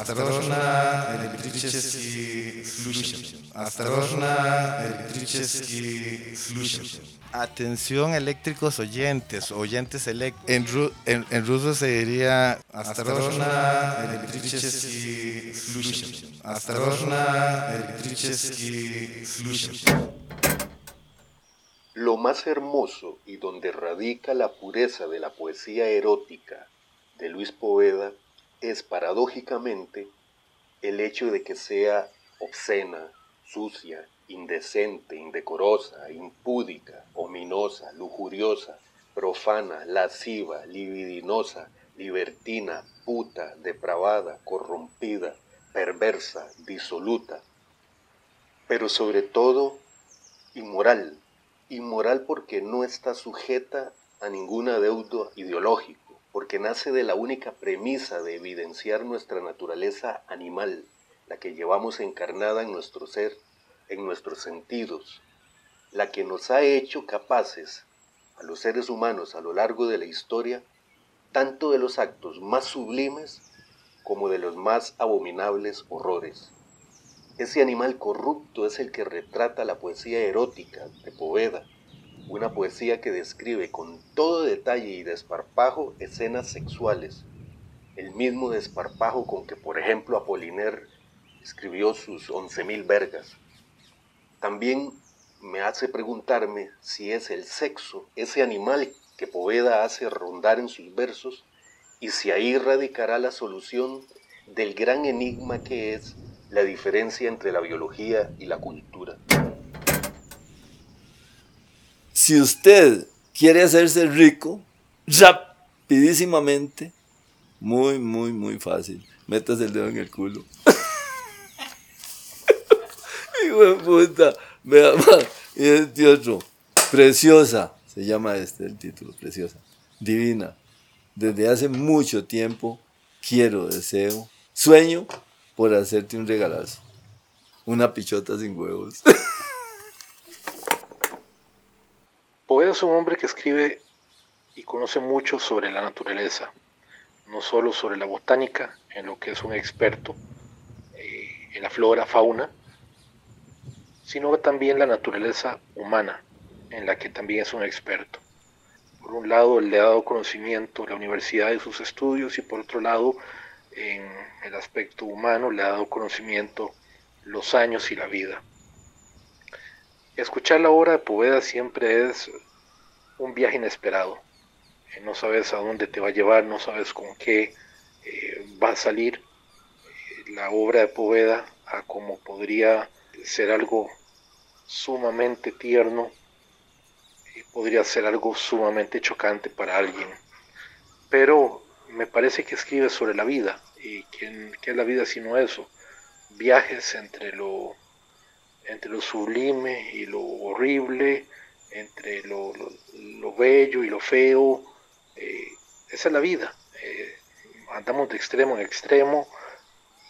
Осторожно, электрический случай. Осторожно, электрический случай. Atención eléctricos oyentes, oyentes elect en, ru en, en, ruso se diría Осторожно, электрический случай. Осторожно, электрический случай. Lo más hermoso y donde radica la pureza de la poesía erótica de Luis Poveda es paradójicamente el hecho de que sea obscena, sucia, indecente, indecorosa, impúdica, ominosa, lujuriosa, profana, lasciva, libidinosa, libertina, puta, depravada, corrompida, perversa, disoluta, pero sobre todo inmoral, inmoral porque no está sujeta a ningún adeudo ideológico porque nace de la única premisa de evidenciar nuestra naturaleza animal, la que llevamos encarnada en nuestro ser, en nuestros sentidos, la que nos ha hecho capaces a los seres humanos a lo largo de la historia, tanto de los actos más sublimes como de los más abominables horrores. Ese animal corrupto es el que retrata la poesía erótica de Poveda, una poesía que describe con todo detalle y desparpajo escenas sexuales, el mismo desparpajo con que, por ejemplo, Apollinaire escribió sus once mil vergas. También me hace preguntarme si es el sexo, ese animal que Poveda hace rondar en sus versos, y si ahí radicará la solución del gran enigma que es la diferencia entre la biología y la cultura. Si usted quiere hacerse rico, rapidísimamente, muy, muy, muy fácil. Metas el dedo en el culo. Hijo de puta. Vea, y este otro. Preciosa. Se llama este el título, Preciosa. Divina. Desde hace mucho tiempo quiero, deseo, sueño por hacerte un regalazo. Una pichota sin huevos. Poveda es un hombre que escribe y conoce mucho sobre la naturaleza, no solo sobre la botánica, en lo que es un experto, eh, en la flora, fauna, sino también la naturaleza humana, en la que también es un experto. Por un lado, le ha dado conocimiento a la universidad de sus estudios y por otro lado, en el aspecto humano, le ha dado conocimiento los años y la vida. Escuchar la obra de Poveda siempre es un viaje inesperado. Eh, no sabes a dónde te va a llevar, no sabes con qué eh, va a salir eh, la obra de Poveda a como podría ser algo sumamente tierno podría ser algo sumamente chocante para alguien. Pero me parece que escribe sobre la vida. ¿Y qué es la vida sino eso? Viajes entre lo entre lo sublime y lo horrible, entre lo, bello y lo feo. Eh, esa es la vida. Eh, andamos de extremo en extremo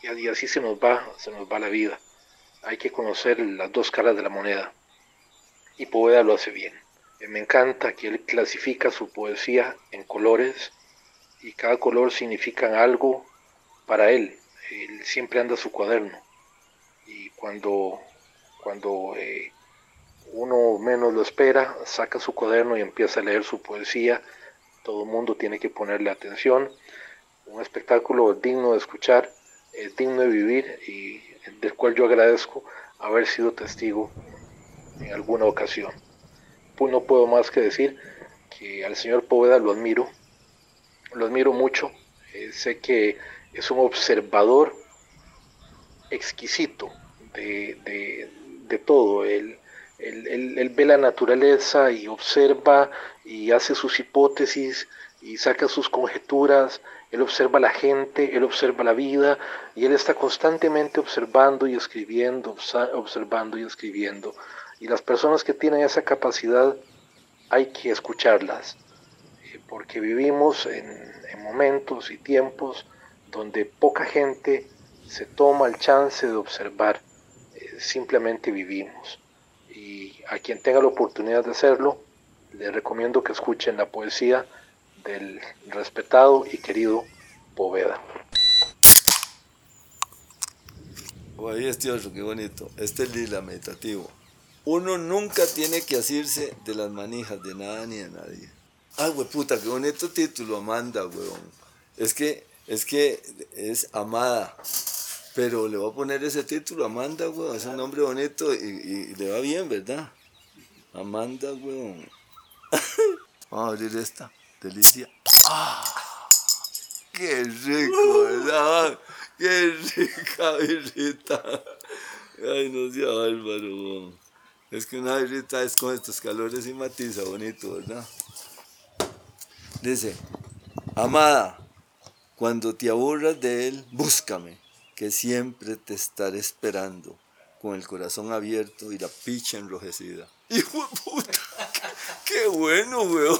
y, así se nos va, se nos va la vida. Hay que conocer las dos caras de la moneda. Y Poveda lo hace bien. Eh, me encanta que él clasifica su poesía en colores y cada color significa algo para él. Él siempre anda su cuaderno. Y cuando cuando eh, uno menos lo espera, saca su cuaderno y empieza a leer su poesía. Todo el mundo tiene que ponerle atención. Un espectáculo digno de escuchar, digno de vivir y del cual yo agradezco haber sido testigo en alguna ocasión. Pues no puedo más que decir que al señor Poveda lo admiro, lo admiro mucho. Eh, sé que es un observador exquisito de todo. Él, él, ve la naturaleza y observa y hace sus hipótesis y saca sus conjeturas, él observa la gente, él observa la vida y él está constantemente observando y escribiendo, observando y escribiendo. Y las personas que tienen esa capacidad hay que escucharlas, eh, porque vivimos en momentos y tiempos donde poca gente se toma el chance de observar simplemente vivimos. Y a quien tenga la oportunidad de hacerlo, le recomiendo que escuchen la poesía del respetado y querido Poveda. Ahí otro, qué bonito. Este es lila, meditativo. Uno nunca tiene que asirse de las manijas de nada ni de nadie. Ay, puta, qué bonito título, Amanda, weón. Es que, es que es amada. Pero le voy a poner ese título, Amanda, weón. Es un nombre bonito y, y le va bien, ¿verdad? Amanda, weón. Vamos a abrir esta. Delicia. ¡Ah! ¡Qué rico, verdad! ¡Qué rica birrita! Ay, no sea bárbaro, Es que una birrita es con estos calores y matiza bonito, ¿verdad? Dice, amada, cuando te aburras de él, búscame, que siempre te estaré esperando, con el corazón abierto y la picha enrojecida. ¡Hijo de puta! ¡Qué bueno, weón!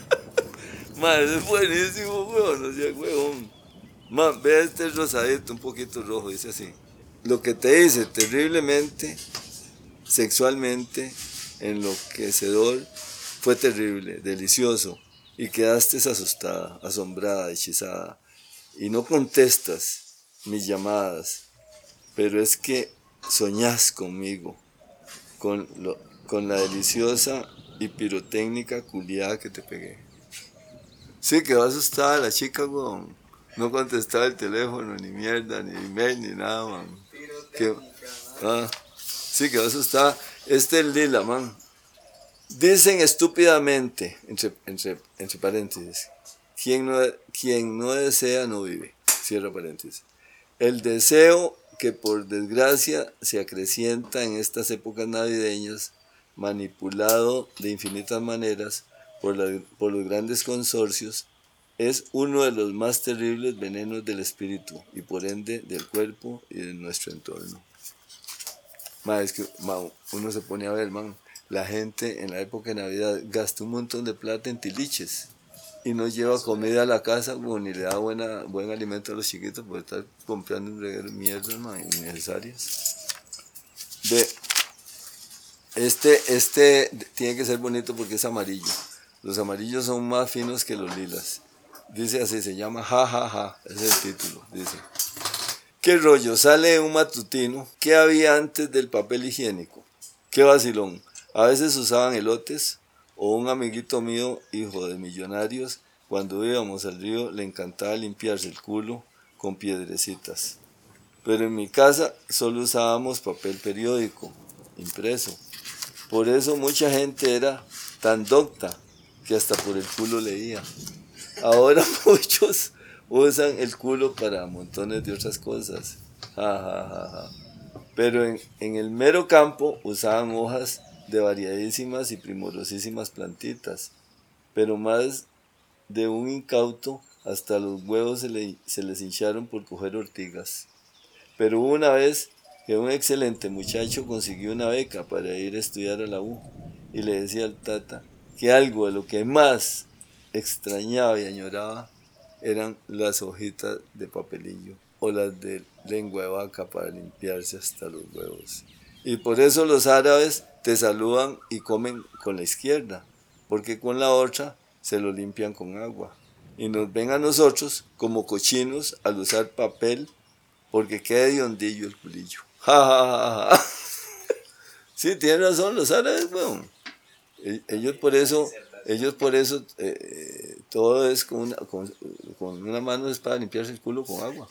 Madre, es buenísimo, weón, no sea weón. Man, vea este rosadito, un poquito rojo, dice así. Lo que te dice terriblemente, sexualmente, enloquecedor, fue terrible, delicioso, y quedaste asustada, asombrada, hechizada, y no contestas mis llamadas, pero es que soñás conmigo, con, lo, con la deliciosa y pirotécnica culiada que te pegué. Sí, quedó asustada la chica, weón. No contestaba el teléfono, ni mierda, ni email, ni nada, man. Que, ah, sí, que asustada. Este es lila, man. Dicen estúpidamente, entre, entre, entre paréntesis, quien no, quien no desea no vive. Cierra paréntesis. El deseo que por desgracia se acrecienta en estas épocas navideñas, manipulado de infinitas maneras por, los grandes consorcios, es uno de los más terribles venenos del espíritu y por ende del cuerpo y de nuestro entorno. es que uno se pone a ver, man, la gente en la época de Navidad gasta un montón de plata en tiliches y no lleva comida a la casa ni le da buena, buen alimento a los chiquitos por estar comprando mierdas innecesarias. De, este, este tiene que ser bonito porque es amarillo. Los amarillos son más finos que los lilas. Dice así, se llama Ja, ja, ja. Es el título. Dice. ¿Qué rollo? Sale un matutino. ¿Qué había antes del papel higiénico? Qué vacilón. A veces usaban elotes o un amiguito mío, hijo de millonarios, cuando íbamos al río le encantaba limpiarse el culo con piedrecitas. Pero en mi casa solo usábamos papel periódico, impreso. Por eso mucha gente era tan docta que hasta por el culo leía. Ahora muchos usan el culo para montones de otras cosas. Pero en, en, el mero campo usaban hojas de variadísimas y primorosísimas plantitas. Pero más de un incauto hasta los huevos se, le, se les hincharon por coger ortigas. Pero una vez que un excelente muchacho consiguió una beca para ir a estudiar a la U y le decía al tata que algo de lo que más extrañaba y añoraba eran las hojitas de papelillo o las de lengua de vaca para limpiarse hasta los huevos. Y por eso los árabes te saludan y comen con la izquierda, porque con la otra se lo limpian con agua. Y nos ven a nosotros como cochinos al usar papel, porque queda de hondillo el culillo. Ja, sí, tienen razón los árabes, bueno. E-, ellos por eso ellos por eso eh, todo es con una, con, una mano es para limpiarse el culo con agua.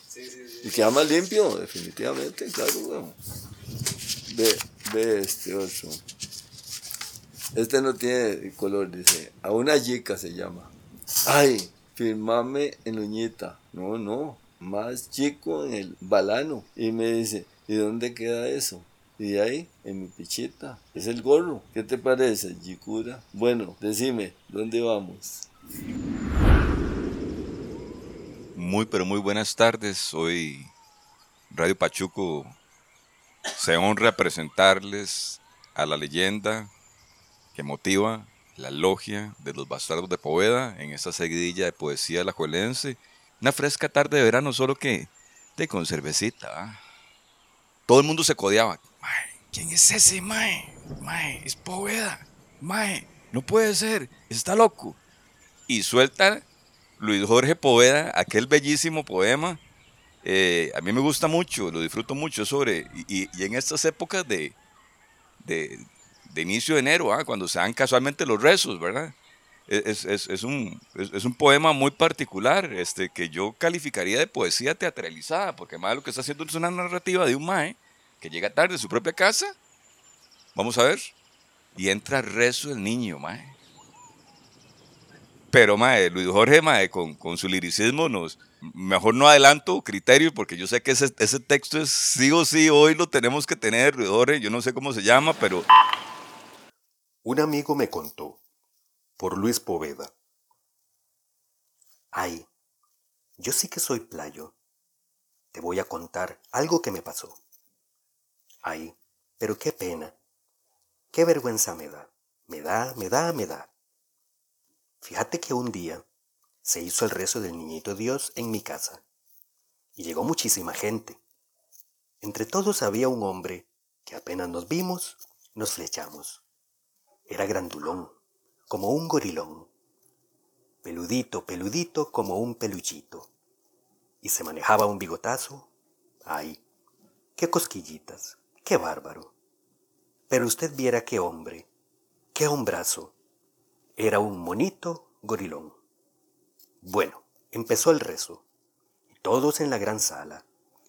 Y queda más limpio, definitivamente, claro, bueno. Ve, ve este otro. Este no tiene color, dice. A una yica se llama. Ay, firmame en uñita. No, no, más chico en el balano. Y me dice, ¿y dónde queda eso? Y ahí, en mi pichita, es el gorro. ¿Qué te parece, Yikura? Bueno, decime, ¿dónde vamos? Muy, pero muy buenas tardes. Hoy Radio Pachuco se honra presentarles a la leyenda que motiva la logia de los bastardos de Poveda en esta seguidilla de poesía alajuelense. Una fresca tarde de verano, solo que de conservecita. Todo el mundo se codeaba. ¿quién es ese, mae? Mae, es Poveda. Mae, no puede ser, está loco. Y suelta Luis Jorge Poveda aquel bellísimo poema eh, a mí me gusta mucho, lo disfruto mucho sobre, y, en estas épocas de, de, inicio de enero, ¿ah? cuando se dan casualmente los rezos, ¿verdad? Es, es, es, un, es, un, poema muy particular este, que yo calificaría de poesía teatralizada, porque además lo que está haciendo es una narrativa de un mae que llega tarde a su propia casa, vamos a ver, y entra rezo el niño, mae. Pero, mae, Luis Jorge, mae, con, con su liricismo nos, mejor no adelanto criterio porque yo sé que ese, ese texto es sí o sí, hoy lo tenemos que tener, Jorge, yo no sé cómo se llama, pero... Un amigo me contó, por Luis Poveda. Ay, yo sí que soy playo. Te voy a contar algo que me pasó. Ay, pero qué pena. Qué vergüenza me da. Me da, me da, me da. Fíjate que un día se hizo el rezo del niñito Dios en mi casa. Y llegó muchísima gente. Entre todos había un hombre que apenas nos vimos, nos flechamos. Era grandulón, como un gorilón. Peludito, peludito como un peluchito. Y se manejaba un bigotazo. ¡Ay! ¡Qué cosquillitas! ¡Qué bárbaro! Pero usted viera qué hombre, qué hombrazo. Era un monito gorilón. Bueno, empezó el rezo, todos en la gran sala,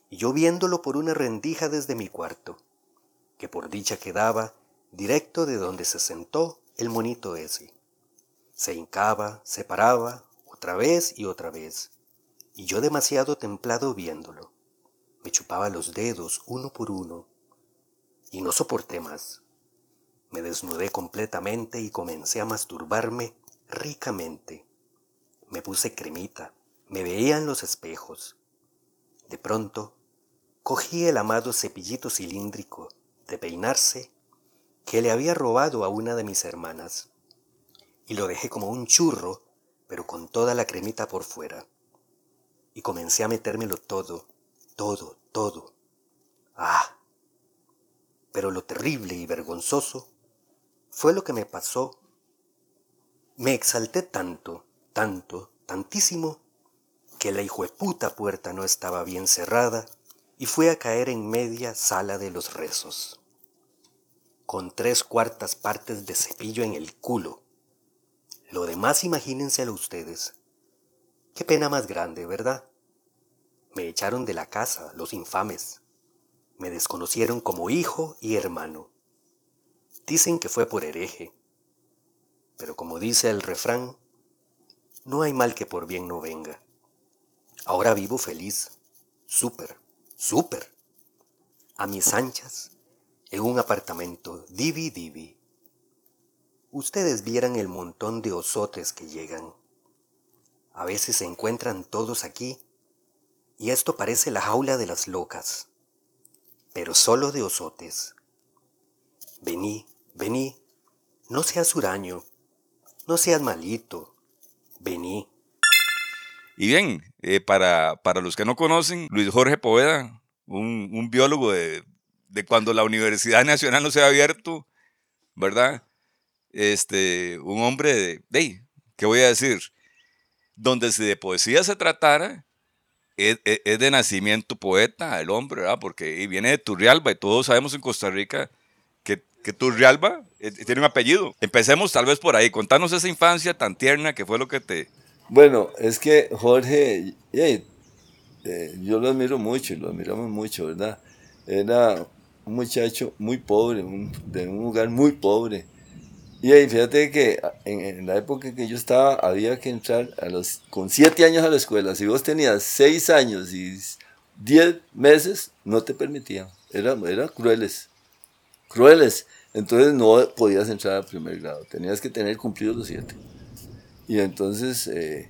y yo viéndolo por una rendija desde mi cuarto, que por dicha quedaba directo de donde se sentó el monito ese. Se hincaba, se paraba, otra vez y otra vez, y yo demasiado templado viéndolo. Me chupaba los dedos uno por uno, y no soporté más. Me desnudé completamente y comencé a masturbarme ricamente. Me puse cremita, me veía en los espejos. De pronto, cogí el amado cepillito cilíndrico de peinarse que le había robado a una de mis hermanas y lo dejé como un churro, pero con toda la cremita por fuera. Y comencé a metérmelo todo, todo, todo. ¡Ah! Pero lo terrible y vergonzoso fue lo que me pasó. Me exalté tanto, tanto, tantísimo, que la hijueputa puerta no estaba bien cerrada y fue a caer en media sala de los rezos, con tres cuartas partes de cepillo en el culo. Lo demás imagínenselo ustedes. Qué pena más grande, ¿verdad? Me echaron de la casa, los infames. Me desconocieron como hijo y hermano. Dicen que fue por hereje. Pero como dice el refrán, no hay mal que por bien no venga. Ahora vivo feliz, súper, súper, a mis anchas, en un apartamento divi divi. Ustedes vieran el montón de osotes que llegan. A veces se encuentran todos aquí y esto parece la jaula de las locas pero solo de osotes. Vení, vení, no seas huraño, no seas malito, vení. Y bien, eh, para, para, los que no conocen, Luis Jorge Poveda, un, un biólogo de, de, cuando la Universidad Nacional no se ha abierto, ¿verdad? Este, un hombre de, de, ¿qué voy a decir? Donde si de poesía se tratara, es, de nacimiento poeta el hombre, ¿verdad? Porque viene de Turrialba y todos sabemos en Costa Rica que, Turrialba eh, tiene un apellido. Empecemos tal vez por ahí. Contanos esa infancia tan tierna que fue lo que te... Bueno, es que Jorge, eh, yo lo admiro mucho, lo admiramos mucho, ¿verdad? Era un muchacho muy pobre, de un lugar muy pobre y fíjate que en, la época que yo estaba había que entrar a los, con siete años a la escuela. Si vos tenías seis años y diez meses, no te permitían. Eran era crueles. Crueles. Entonces no podías entrar al primer grado. Tenías que tener cumplidos los siete. Y entonces, eh,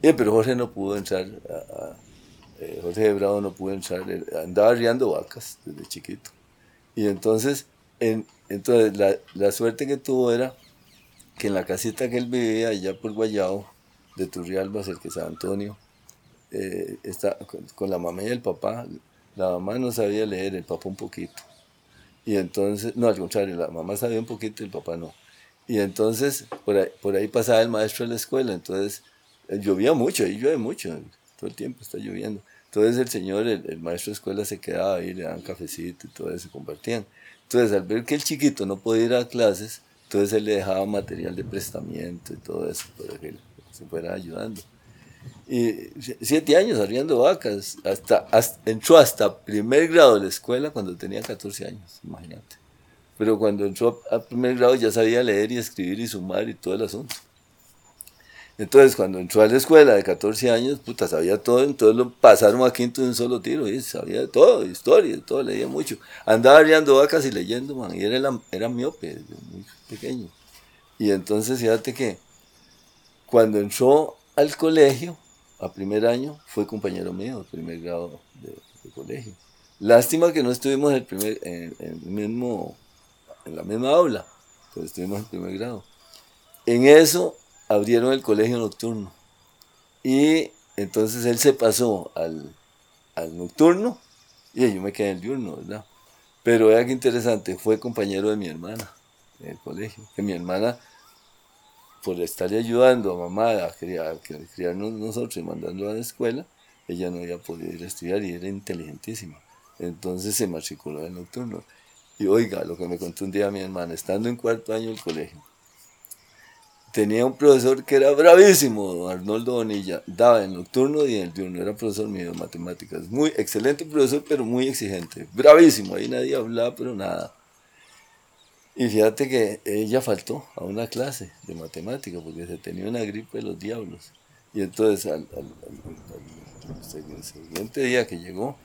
pero Jorge no pudo entrar. Eh, Jorge de Bravo no pudo entrar. Andaba riando vacas desde chiquito. Y entonces entonces, la, la, suerte que tuvo era que en la casita que él vivía, allá por Guayao, de Turrialba, cerca de San Antonio, eh, está, con, la mamá y el papá, la mamá no sabía leer, el papá un poquito. Y entonces, no, al contrario, la mamá sabía un poquito y el papá no. Y entonces, por ahí, por ahí pasaba el maestro de la escuela, entonces, eh, llovía mucho, ahí llueve mucho, todo el tiempo está lloviendo. Entonces el señor, el, el maestro de escuela se quedaba ahí, le daban cafecito y todo eso, compartían. Entonces al ver que el chiquito no podía ir a clases, entonces él le dejaba material de prestamiento y todo eso para que se fuera ayudando. Y siete años arriando vacas, hasta, hasta, entró hasta primer grado de la escuela cuando tenía 14 años, imagínate. Pero cuando entró a primer grado ya sabía leer y escribir y sumar y todo el asunto. Entonces, cuando entró a la escuela de 14 años, puta, sabía todo, entonces lo pasaron a quinto de un solo tiro, y sabía de todo, historia, todo, leía mucho. Andaba arriando vacas y leyendo, man, y era, era miope, muy pequeño. Y entonces, fíjate que cuando entró al colegio, a primer año, fue compañero mío, primer grado de, colegio. Lástima que no estuvimos en, el mismo, en la misma aula, pero estuvimos en primer grado. En eso abrieron el colegio nocturno. Y entonces él se pasó al, nocturno y yo me quedé en el diurno, ¿verdad? Pero vea qué interesante, fue compañero de mi hermana en el colegio. Que mi hermana, por estarle ayudando a mamá a, criar, a criarnos nosotros y mandando a la escuela, ella no había podido ir a estudiar y era inteligentísima. Entonces se matriculó en nocturno. Y oiga, lo que me contó un día mi hermana, estando en cuarto año del colegio, tenía un profesor que era bravísimo, Arnoldo Bonilla, daba en nocturno y en el diurno, era profesor mío de matemáticas, muy excelente profesor, pero muy exigente, bravísimo, ahí nadie hablaba, pero nada. Y fíjate que ella faltó a una clase de matemáticas porque se tenía una gripe de los diablos. Y entonces al, siguiente día que llegó,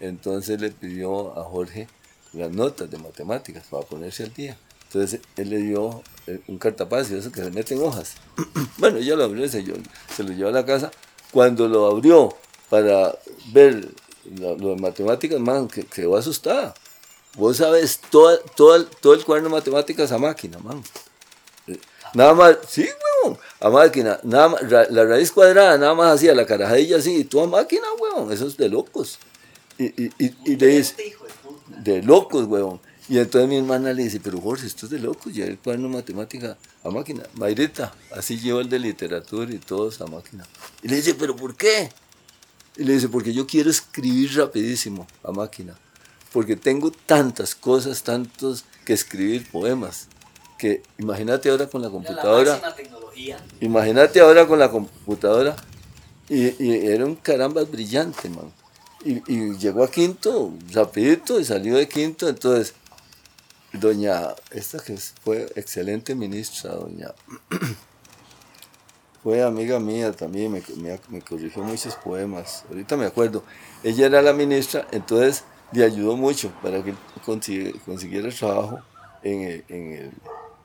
entonces le pidió a Jorge las notas de matemáticas para ponerse al día. Entonces él le dio un cartapacio, eso que se mete en hojas. bueno, ella lo abrió, se, se lo llevó a la casa. Cuando lo abrió para ver lo, lo de matemáticas, man, que quedó asustada. Vos sabes todo, todo, todo el cuaderno de matemáticas a máquina, man. Nada más, sí, weón, a máquina. Nada más, la raíz cuadrada, nada más hacía la carajadilla así, y tú a máquina, weón. Eso es de locos. Y, y, y, y le dice, de locos, weón. Y entonces mi hermana le dice, pero Jorge, esto es de locos, ya el cuaderno de matemática a máquina. Mayrita, así lleva el de literatura y todos a máquina. Y le dice, pero ¿por qué? Y le dice, porque yo quiero escribir rapidísimo a máquina. Porque tengo tantas cosas, tantos que escribir poemas. Que imagínate ahora con la computadora. Imagínate ahora con la computadora. Y, y era un caramba brillante, man. Y, y, llegó a quinto rapidito y salió de quinto. Entonces, doña, esta que fue excelente ministra, doña, fue amiga mía también, me, me, me, corrigió muchos poemas, ahorita me acuerdo, ella era la ministra, entonces le ayudó mucho para que consigue, consiguiera trabajo en el, en el,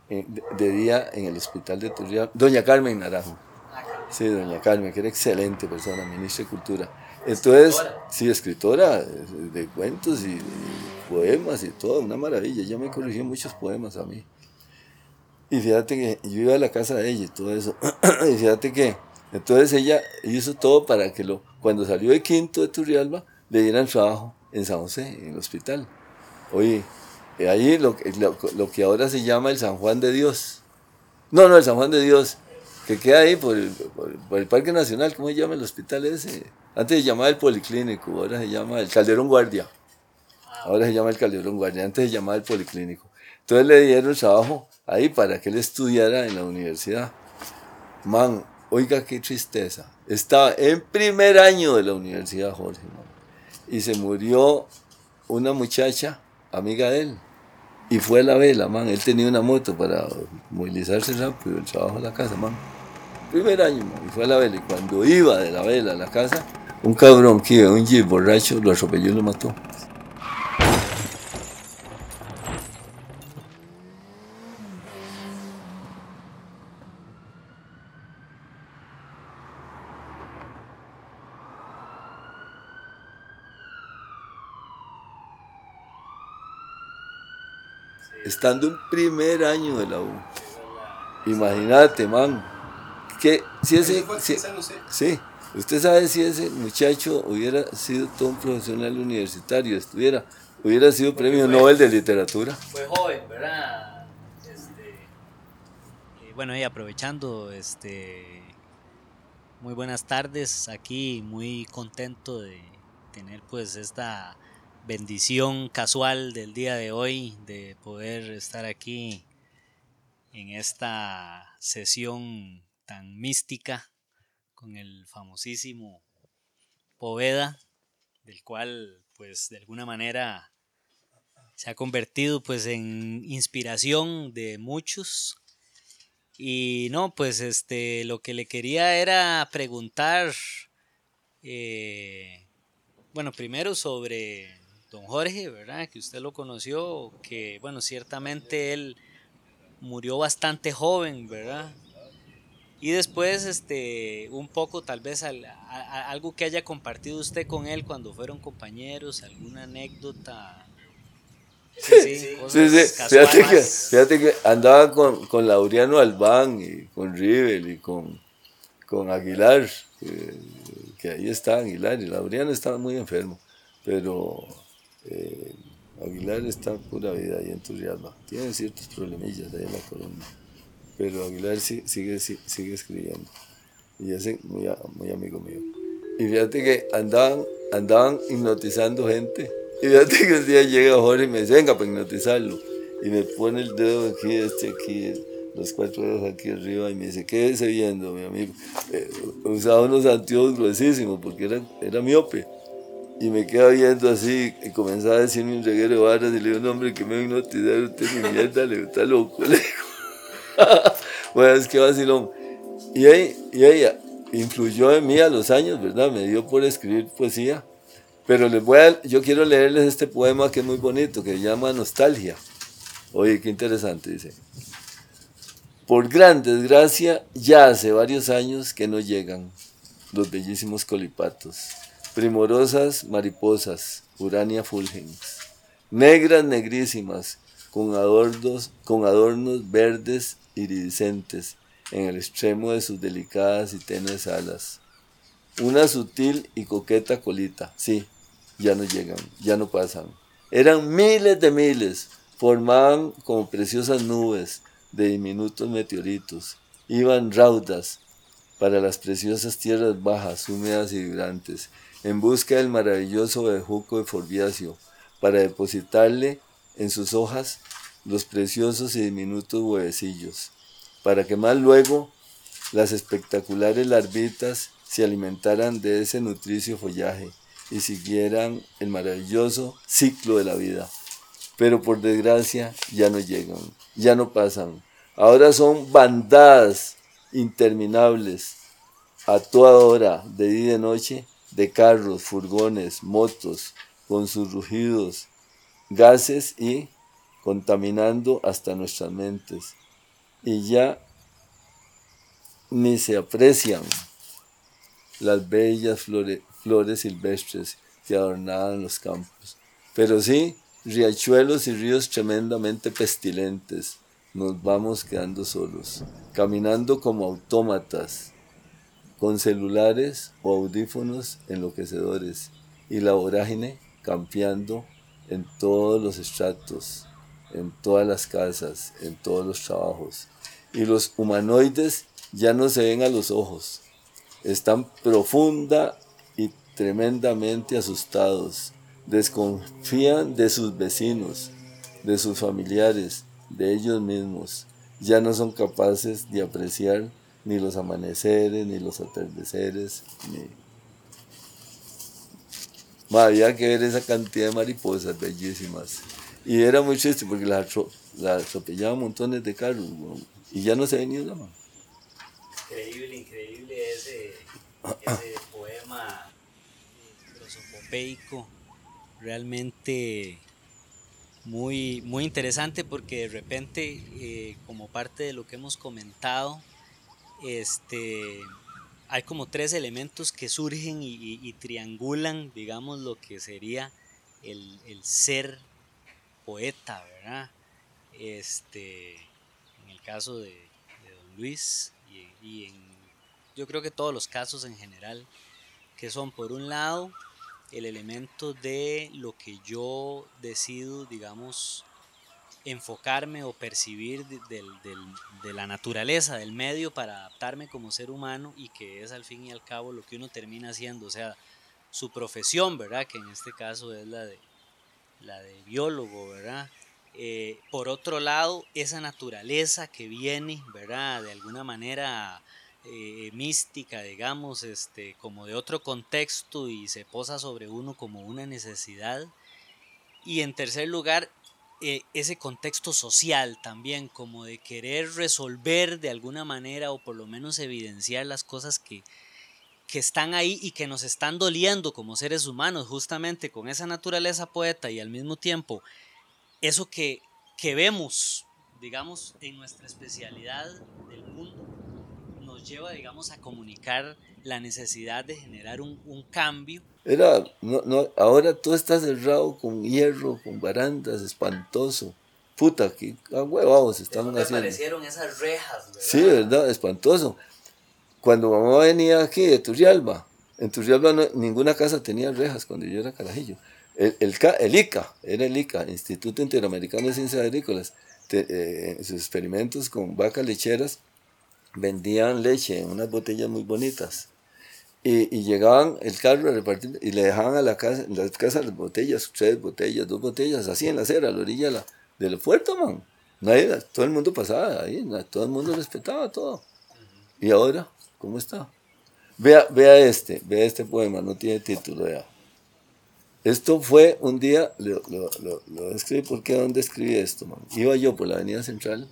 en, de, día en el hospital de Turrial, doña Carmen Naranjo, sí, doña Carmen, que era excelente persona, ministra de Cultura. Entonces, ¿Escritora? sí, escritora de, de cuentos y, y, poemas y todo, una maravilla. Ella me corrigió muchos poemas a mí. Y fíjate que yo iba a la casa de ella y todo eso. y fíjate que, entonces ella hizo todo para que lo, cuando salió de quinto de Turrialba, le dieran trabajo en San José, en el hospital. Oye, ahí lo, lo, que ahora se llama el San Juan de Dios. No, no, el San Juan de Dios, que queda ahí por el, por, el Parque Nacional, ¿cómo se llama el hospital ese? Antes se llamaba el Policlínico, ahora se llama el Calderón Guardia. Ahora se llama el Calderón Guardia, antes se llamaba el Policlínico. Entonces le dieron trabajo ahí para que él estudiara en la universidad. Man, oiga qué tristeza. Estaba en primer año de la universidad, Jorge, man. Y se murió una muchacha, amiga de él. Y fue a la vela, man. Él tenía una moto para movilizarse rápido, el trabajo a la casa, man. Primer año, man. Y fue a la vela. Y cuando iba de la vela a la casa, un cabrón que iba, un jeep borracho, lo atropelló y lo mató. Estando un primer año de la U. Imagínate, man. Que si ese. Si, sí. Usted sabe si ese muchacho hubiera sido todo un profesional universitario, estuviera, hubiera sido premio fue, Nobel de Literatura. Fue joven, ¿verdad? Este, eh, bueno, y aprovechando, este, muy buenas tardes, aquí muy contento de, tener pues esta bendición casual del día de hoy de poder estar aquí en esta sesión tan mística con el famosísimo Poveda, del cual pues de alguna manera se ha convertido pues en inspiración de muchos. Y no, pues este, lo que le quería era preguntar, eh, bueno, primero sobre don Jorge, ¿verdad? Que usted lo conoció, que bueno, ciertamente él murió bastante joven, ¿verdad? Y después, este, un poco tal vez algo que haya compartido usted con él cuando fueron compañeros, alguna anécdota. Sí, sí, Fíjate, que, fíjate que andaba con, con Laureano Albán y con Rivel y con, con Aguilar, que, ahí está Aguilar, y Laureano estaba muy enfermo, pero eh, Aguilar está pura vida y entusiasmo. Tiene ciertos problemillas ahí en la columna. Pero Aguilar sigue, sigue, escribiendo. Y es muy, muy amigo mío. Y fíjate que andaban, andaban hipnotizando gente. Y fíjate que un día llega Jorge y me dice, venga para hipnotizarlo. Y me pone el dedo aquí, este aquí, los cuatro dedos aquí arriba y me dice, ¿qué viendo, mi amigo. Eh, usaba unos anteojos gruesísimos porque era, era miope. Y me queda viendo así y comenzaba a decirme un reguero de barras y le digo, no hombre, que me hipnotizar usted mi mierda, le está loco, le digo. bueno, es que vacilón. Y, ahí, y ella influyó en mí a los años, ¿verdad? Me dio por escribir poesía. Pero les voy a, yo quiero leerles este poema que es muy bonito, que se llama Nostalgia. Oye, qué interesante, dice. Por gran desgracia, ya hace varios años que no llegan los bellísimos colipatos primorosas mariposas, Urania fulgens, negras negrísimas, con adornos, con adornos verdes iridiscentes en el extremo de sus delicadas y tenues alas. Una sutil y coqueta colita, sí, ya no llegan, ya no pasan. Eran miles de miles, formaban como preciosas nubes de diminutos meteoritos, iban raudas para las preciosas tierras bajas, húmedas y vibrantes, en busca del maravilloso bejuco de Forbiacio, para depositarle en sus hojas los preciosos y diminutos huevecillos, para que más luego las espectaculares larvitas se alimentaran de ese nutricio follaje y siguieran el maravilloso ciclo de la vida. Pero por desgracia ya no llegan, ya no pasan. Ahora son bandadas interminables a toda hora, de día y de noche, de carros, furgones, motos, con sus rugidos, gases y contaminando hasta nuestras mentes. Y ya ni se aprecian las bellas flores silvestres que adornaban los campos, pero sí riachuelos y ríos tremendamente pestilentes. Nos vamos quedando solos, caminando como autómatas, con celulares o audífonos enloquecedores y la vorágine campeando en todos los estratos, en todas las casas, en todos los trabajos. Y los humanoides ya no se ven a los ojos, están profunda y tremendamente asustados, desconfían de sus vecinos, de sus familiares, de ellos mismos, ya no son capaces de apreciar ni los amaneceres, ni los atardeceres, ni... había que ver esa cantidad de mariposas bellísimas. Y era muy triste porque las, atropellaban montones de carros y ya no se venía una mano. Increíble, increíble ese, ese poema prosopopeico. Realmente muy, muy interesante porque de repente, eh, como parte de lo que hemos comentado, este, hay como tres elementos que surgen y, triangulan, digamos, lo que sería el, ser poeta, ¿verdad? Este, en el caso de, don Luis y, en, yo creo que todos los casos en general, que son por un lado el elemento de lo que yo decido, digamos, enfocarme o percibir de, la naturaleza, del medio para adaptarme como ser humano y que es al fin y al cabo lo que uno termina haciendo. O sea, su profesión, ¿verdad? Que en este caso es la de, la de biólogo, ¿verdad? Eh, por otro lado, esa naturaleza que viene, ¿verdad? De alguna manera eh, mística, digamos, este, como de otro contexto y se posa sobre uno como una necesidad. Y en tercer lugar, eh, ese contexto social también, como de querer resolver de alguna manera o por lo menos evidenciar las cosas que, que están ahí y que nos están doliendo como seres humanos, justamente con esa naturaleza poeta y al mismo tiempo eso que, que vemos, digamos, en nuestra especialidad del mundo, lleva, digamos, a comunicar la necesidad de generar un, un cambio era, no, no, ahora todo está cerrado con hierro, con barandas, espantoso. Puta, que huevados estaban haciendo. aparecieron esas rejas, ¿verdad? Sí, verdad, espantoso. Cuando mamá venía aquí de Turrialba, en Turrialba no, ninguna casa tenía rejas cuando yo era carajillo. El, el, el ICA, era el ICA, Instituto Interamericano de Ciencias Agrícolas, te, eh, sus experimentos con vacas lecheras vendían leche en unas botellas muy bonitas y, llegaban el carro a repartir y le dejaban a la casa, en las casas las botellas, tres botellas, dos botellas, así en la acera, a la orilla de la, del puerto, man. Nadie, todo el mundo pasaba ahí, todo el mundo respetaba todo. ¿Y ahora? ¿Cómo está? Vea, vea este, vea este poema, no tiene título, vea. Esto fue un día, lo, lo, lo, escribí porque ¿dónde escribí esto, man? Iba yo por la avenida central,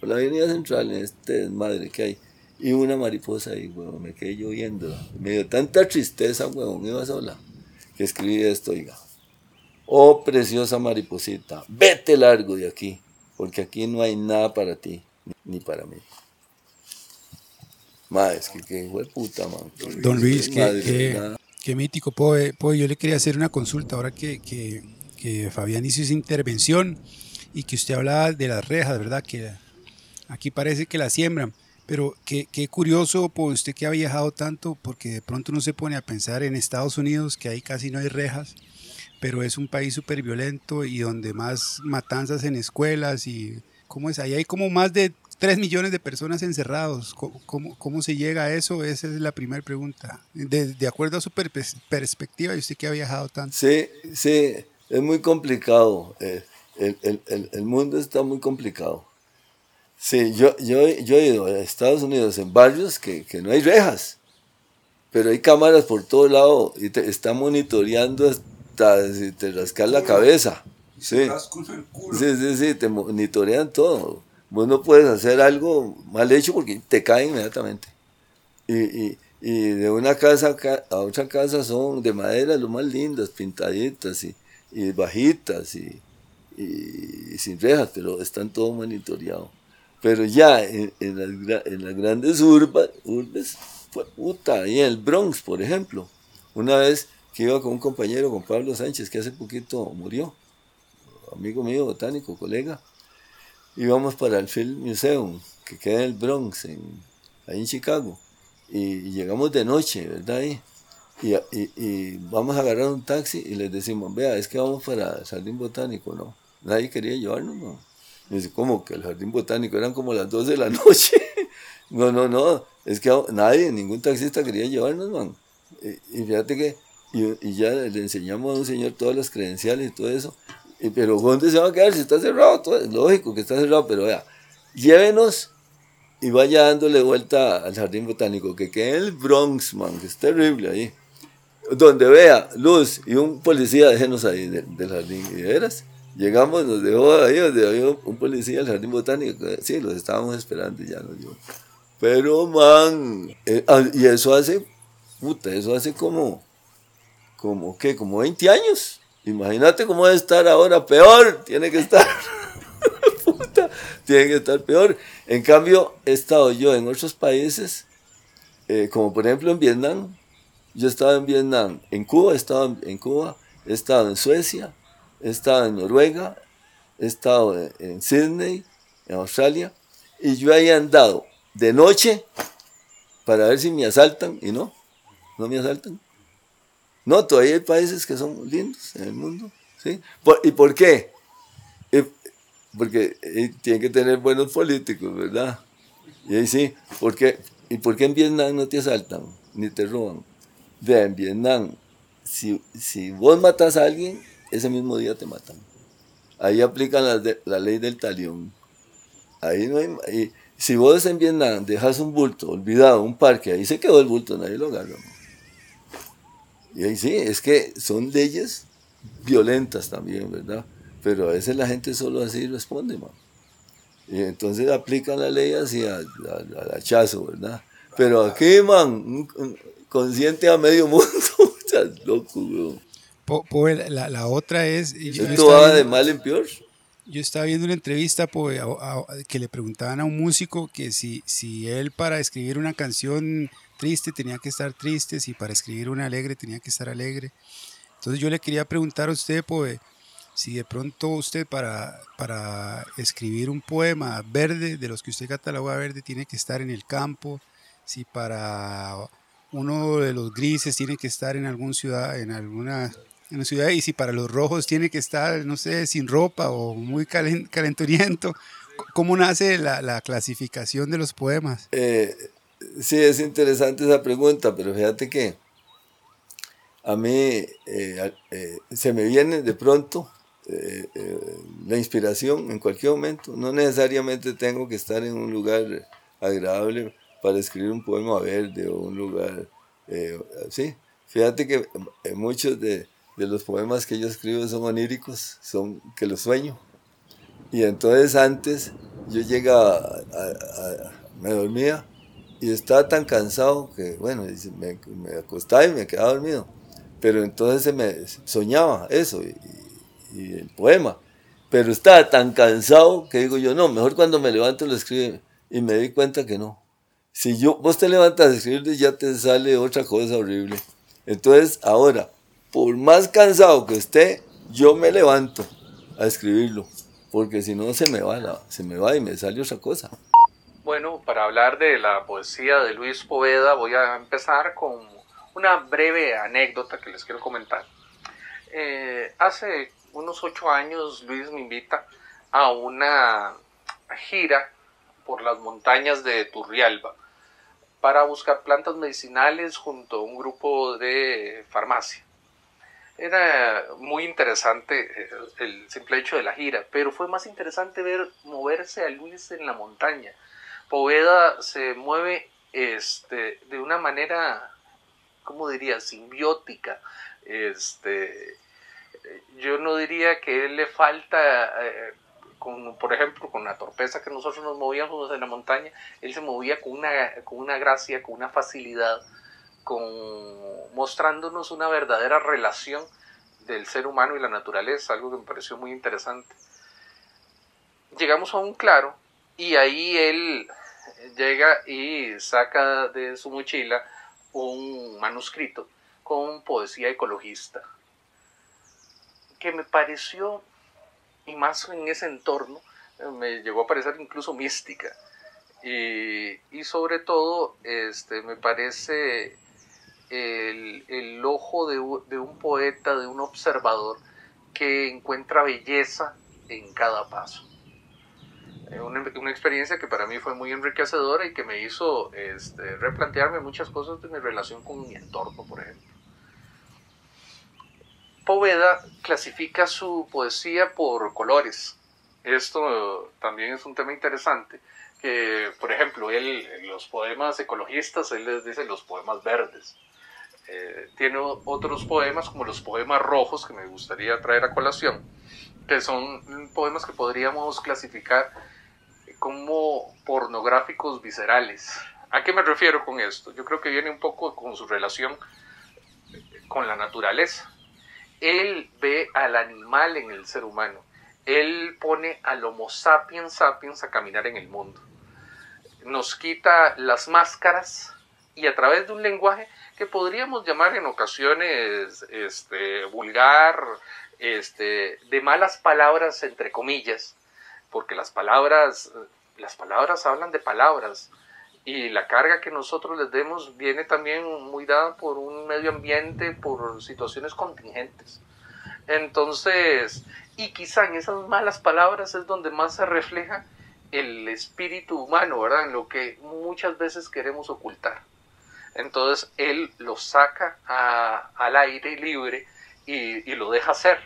por la avenida central, en este desmadre que hay y una mariposa ahí, huevón, me quedé lloviendo. Me dio tanta tristeza, huevón, iba sola, que escribí esto, oiga. Oh, preciosa mariposita, vete largo de aquí, porque aquí no hay nada para ti, ni para mí. Madre, es que qué fue puta, man. Don Luis, qué, qué, mítico. Poe, yo le quería hacer una consulta ahora que, que, que Fabián hizo esa intervención y que usted hablaba de las rejas, ¿verdad? Que aquí parece que las siembran. Pero qué, qué curioso, pues usted que ha viajado tanto, porque de pronto uno se pone a pensar en Estados Unidos, que ahí casi no hay rejas, pero es un país súper violento y donde más matanzas en escuelas y cómo es, ahí hay como más de 3 millones de personas encerrados. ¿Cómo, cómo, se llega a eso? Esa es la primera pregunta. De, de acuerdo a su perspectiva, y usted que ha viajado tanto. Sí, sí, es muy complicado. Eh, el, el, el mundo está muy complicado. Sí, yo, yo, yo he ido a Estados Unidos en barrios que, que no hay rejas, pero hay cámaras por todo lado y te están monitoreando hasta si te rascas la cabeza. Sí. sí, sí, sí, te monitorean todo. Vos no puedes hacer algo mal hecho porque te cae inmediatamente. Y, y, y de una casa a otra casa son de madera lo más lindas, pintaditas y, y bajitas y, y, sin rejas, pero están todo monitoreado. Pero ya en, las, en las, grandes urbas, urbes, puta, ahí en el Bronx, por ejemplo. Una vez que iba con un compañero, con Pablo Sánchez, que hace poquito murió, amigo mío, botánico, colega, íbamos para el Film Museum, que queda en el Bronx, en, ahí en Chicago, y, llegamos de noche, ¿verdad? Y, y, vamos a agarrar un taxi y les decimos, vea, es que vamos para el Jardín Botánico, ¿no? Nadie quería llevarnos, ¿no? Dice, ¿cómo? Que el jardín botánico eran como las 2 de la noche. no, no, no. Es que nadie, ningún taxista quería llevarnos, man. Y, fíjate que, y, ya le enseñamos a un señor todas las credenciales y todo eso. Pero ¿dónde se va a quedar si está cerrado? Todo, es lógico que está cerrado, pero vea, llévenos y vaya dándole vuelta al jardín botánico, que queda en el Bronx, man, que es terrible ahí. Donde vea luz y un policía, déjenos ahí del, del jardín. Y de veras, Llegamos, nos dejó ahí, donde había un policía del jardín botánico. Sí, los estábamos esperando y ya nos dio. Pero, man, eh, ah, y eso hace, puta, eso hace como, como, ¿qué? Como 20 años. Imagínate cómo debe estar ahora, peor, tiene que estar, puta, tiene que estar peor. En cambio, he estado yo en otros países, eh, como por ejemplo en Vietnam, yo he estado en Vietnam, en Cuba, he estado en Cuba, he estado en Suecia, he estado en Noruega, he estado en, Sydney, en Australia, y yo ahí andado de noche para ver si me asaltan, y no, no me asaltan. No, todavía hay países que son lindos en el mundo. ¿sí? ¿Y por qué? Porque eh, tienen que tener buenos políticos, ¿verdad? Y ahí sí, ¿por qué? ¿y por qué en Vietnam no te asaltan ni te roban? Vean, en Vietnam si, si vos matas a alguien, ese mismo día te matan. Ahí aplican la, ley del talión. Ahí no hay... si vos en Vietnam dejas un bulto olvidado, un parque, ahí se quedó el bulto, nadie lo agarra. Y ahí sí, es que son leyes violentas también, ¿verdad? Pero a veces la gente solo así responde, man. Y entonces aplican la ley así al, hachazo, ¿verdad? Pero aquí, man, consciente a medio mundo, estás weón. la, la, otra es... Esto va de mal en peor. Yo estaba viendo una entrevista que le preguntaban a un músico que si, si él para escribir una canción triste tenía que estar triste, si para escribir una alegre tenía que estar alegre. Entonces yo le quería preguntar a usted, pues, si de pronto usted para, para escribir un poema verde, de los que usted cataloga verde, tiene que estar en el campo, si para uno de los grises tiene que estar en alguna ciudad, en alguna en ciudad, y si para los rojos tiene que estar, no sé, sin ropa o muy calenturiento. ¿Cómo nace la, la clasificación de los poemas? Eh, sí, es interesante esa pregunta, pero fíjate que a mí eh, eh, se me viene de pronto la inspiración en cualquier momento. No necesariamente tengo que estar en un lugar agradable para escribir un poema verde o un lugar así. Fíjate que muchos de, de, los poemas que yo escribo son oníricos, son que los sueño. Y entonces antes yo llegaba, me dormía y estaba tan cansado que, bueno, me, me acostaba y me quedaba dormido. Pero entonces se me soñaba eso y, el poema. Pero estaba tan cansado que digo yo, no, mejor cuando me levanto lo escribo. Y me di cuenta que no. Si yo, vos te levantas a escribir, ya te sale otra cosa horrible. Entonces, ahora, por más cansado que esté, yo me levanto a escribirlo. Porque si no, se me va, se me va y me sale otra cosa. Bueno, para hablar de la poesía de Luis Poveda, voy a empezar con una breve anécdota que les quiero comentar. Eh, hace unos ocho años Luis me invita a una gira por las montañas de Turrialba para buscar plantas medicinales junto a un grupo de farmacia. Era muy interesante eh, el simple hecho de la gira, pero fue más interesante ver moverse a Luis en la montaña. Poveda se mueve este, de una manera ¿cómo diría? Simbiótica. Este, yo no diría que él le falta, eh, por ejemplo, con la torpeza que nosotros nos movíamos en la montaña, él se movía con una, con una gracia, con una facilidad, mostrándonos una verdadera relación del ser humano y la naturaleza, algo que me pareció muy interesante. Llegamos a un claro y ahí él llega y saca de su mochila un manuscrito con poesía ecologista que me pareció, y más en ese entorno, me llegó a parecer incluso mística. Y, sobre todo, este, me parece el, ojo de, un poeta, de un observador, que encuentra belleza en cada paso. Eh, una, una, experiencia que para mí fue muy enriquecedora y que me hizo este, replantearme muchas cosas de mi relación con mi entorno, por ejemplo. Poveda clasifica su poesía por colores. Esto también es un tema interesante, que por ejemplo, él, los poemas ecologistas, él les dice los poemas verdes. Eh, tiene otros poemas como los poemas rojos que me gustaría traer a colación, que son poemas que podríamos clasificar como pornográficos viscerales. ¿A qué me refiero con esto? Yo creo que viene un poco con su relación con la naturaleza. Él ve al animal en el ser humano. Él pone al Homo sapiens sapiens a caminar en el mundo. Nos quita las máscaras y a través de un lenguaje que podríamos llamar en ocasiones este, vulgar, este, de malas palabras entre comillas, porque las palabras, las palabras hablan de palabras y la carga que nosotros les demos viene también muy dada por un medio ambiente, por situaciones contingentes. Entonces, y quizá en esas malas palabras es donde más se refleja el espíritu humano, ¿verdad? En lo que muchas veces queremos ocultar. Entonces él lo saca al aire libre y, lo deja hacer.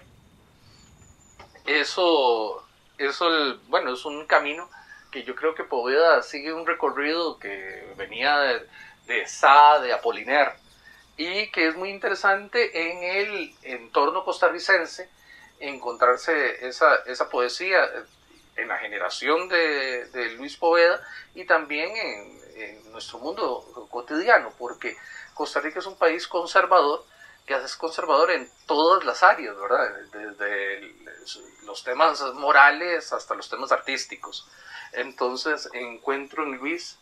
Eso, eso bueno, es un camino que yo creo que Poveda sigue un recorrido que venía de, de Sá, de Apoliner, y que es muy interesante en el entorno costarricense encontrarse esa, esa poesía en la generación de, de Luis Poveda y también en, nuestro mundo cotidiano, porque Costa Rica es un país conservador que es conservador en todas las áreas, ¿verdad? Desde los temas morales hasta los temas artísticos. Entonces encuentro en Luis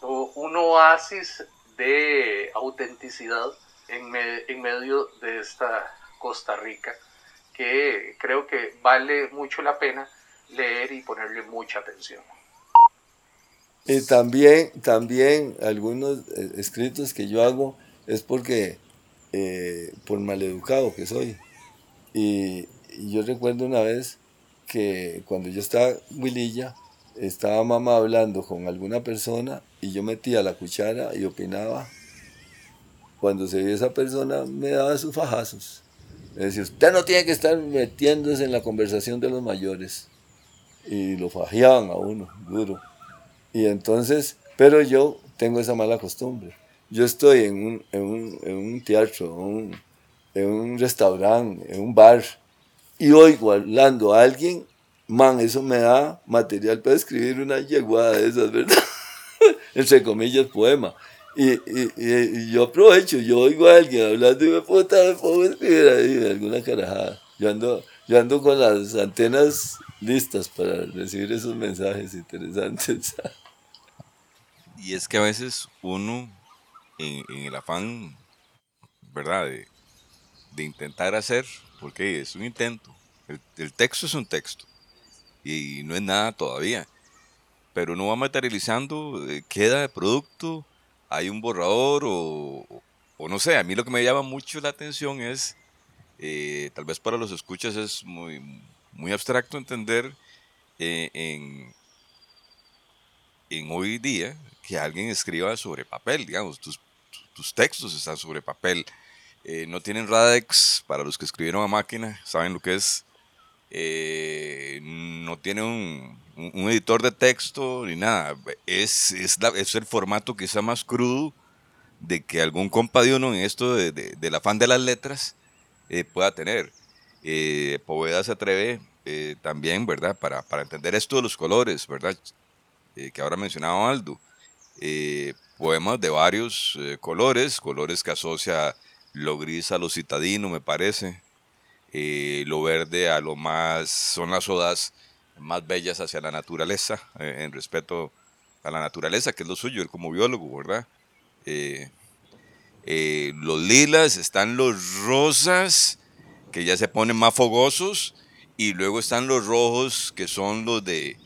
un oasis de autenticidad en, en medio de esta Costa Rica que creo que vale mucho la pena leer y ponerle mucha atención. Y también, también algunos eh, escritos que yo hago es porque, eh, por maleducado que soy. Y, yo recuerdo una vez que cuando yo estaba huililla, estaba mamá hablando con alguna persona y yo metía la cuchara y opinaba. Cuando se vio esa persona me daba sus fajazos. Me decía, usted no tiene que estar metiéndose en la conversación de los mayores. Y lo fajeaban a uno, duro. Y entonces, pero yo tengo esa mala costumbre. Yo estoy en un, en un, en un teatro, un, en un restaurante, en un bar, y oigo hablando a alguien, man, eso me da material para escribir una yeguada de esas, ¿verdad? Entre comillas, poema. Y, y, y, yo aprovecho, yo oigo a alguien hablando y me puta, me puedo escribir ahí alguna carajada. Yo ando, yo ando con las antenas listas para recibir esos mensajes interesantes. Y es que a veces uno, en, el afán, ¿verdad?, de, intentar hacer, porque es un intento, el, texto es un texto y no es nada todavía, pero uno va materializando, eh, queda de producto, hay un borrador o, o, no sé, a mí lo que me llama mucho la atención es, eh, tal vez para los escuchas es muy, muy abstracto entender eh, en, en hoy día que alguien escriba sobre papel, digamos, tus, tus textos están sobre papel. Eh, no tienen Radex, para los que escribieron a máquina, saben lo que es. Eh, no tiene un, un, editor de texto ni nada. Es, es, es, el formato quizá más crudo de que algún compa de uno en esto de, de, del afán de las letras eh, pueda tener. Poveda se atreve también, ¿verdad? Para, para entender esto de los colores, ¿verdad? Que ahora mencionaba Aldo. Eh, poemas de varios eh, colores, colores que asocia lo gris a lo citadino, me parece, eh, lo verde a lo más, son las odas más bellas hacia la naturaleza, en respeto a la naturaleza, que es lo suyo, él como biólogo, ¿verdad? los lilas, están los rosas, que ya se ponen más fogosos, y luego están los rojos, que son los de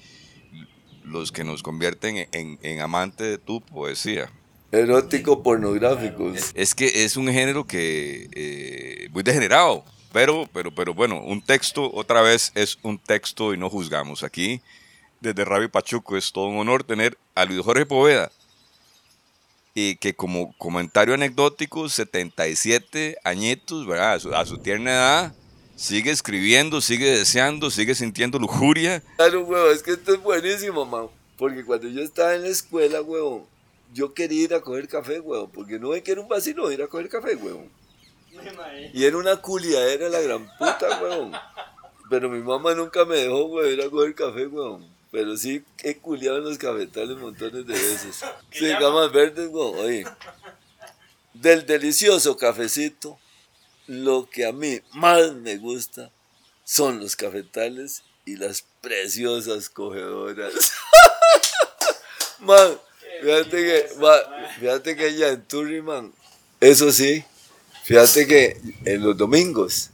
los que nos convierten en, en amante de tu poesía. Erótico pornográficos. Es, que es un género que eh, muy degenerado, pero, pero, pero bueno, un texto otra vez es un texto y no juzgamos. Aquí, desde Rabi Pachuco, es todo un honor tener a Luis Jorge Poveda, y que como comentario anecdótico, 77 añitos, ¿verdad? A su, a su tierna edad, Sigue escribiendo, sigue deseando, sigue sintiendo lujuria. Claro, huevón, es que esto es buenísimo, man. Porque cuando yo estaba en la escuela, huevón, yo quería ir a coger café, huevón. Porque no es que era un vacilo ir a coger café, huevón. Y era una culiadera la gran puta, huevón. Pero mi mamá nunca me dejó, huevón, ir a coger café, huevón. Pero sí he culiado en los cafetales montones de veces. Sí, gamas verdes, huevón. Oye, del delicioso cafecito lo que a mí más me gusta son los cafetales y las preciosas cogedoras. man, fíjate que, fíjate que allá en Turriman, eso sí, fíjate que en los domingos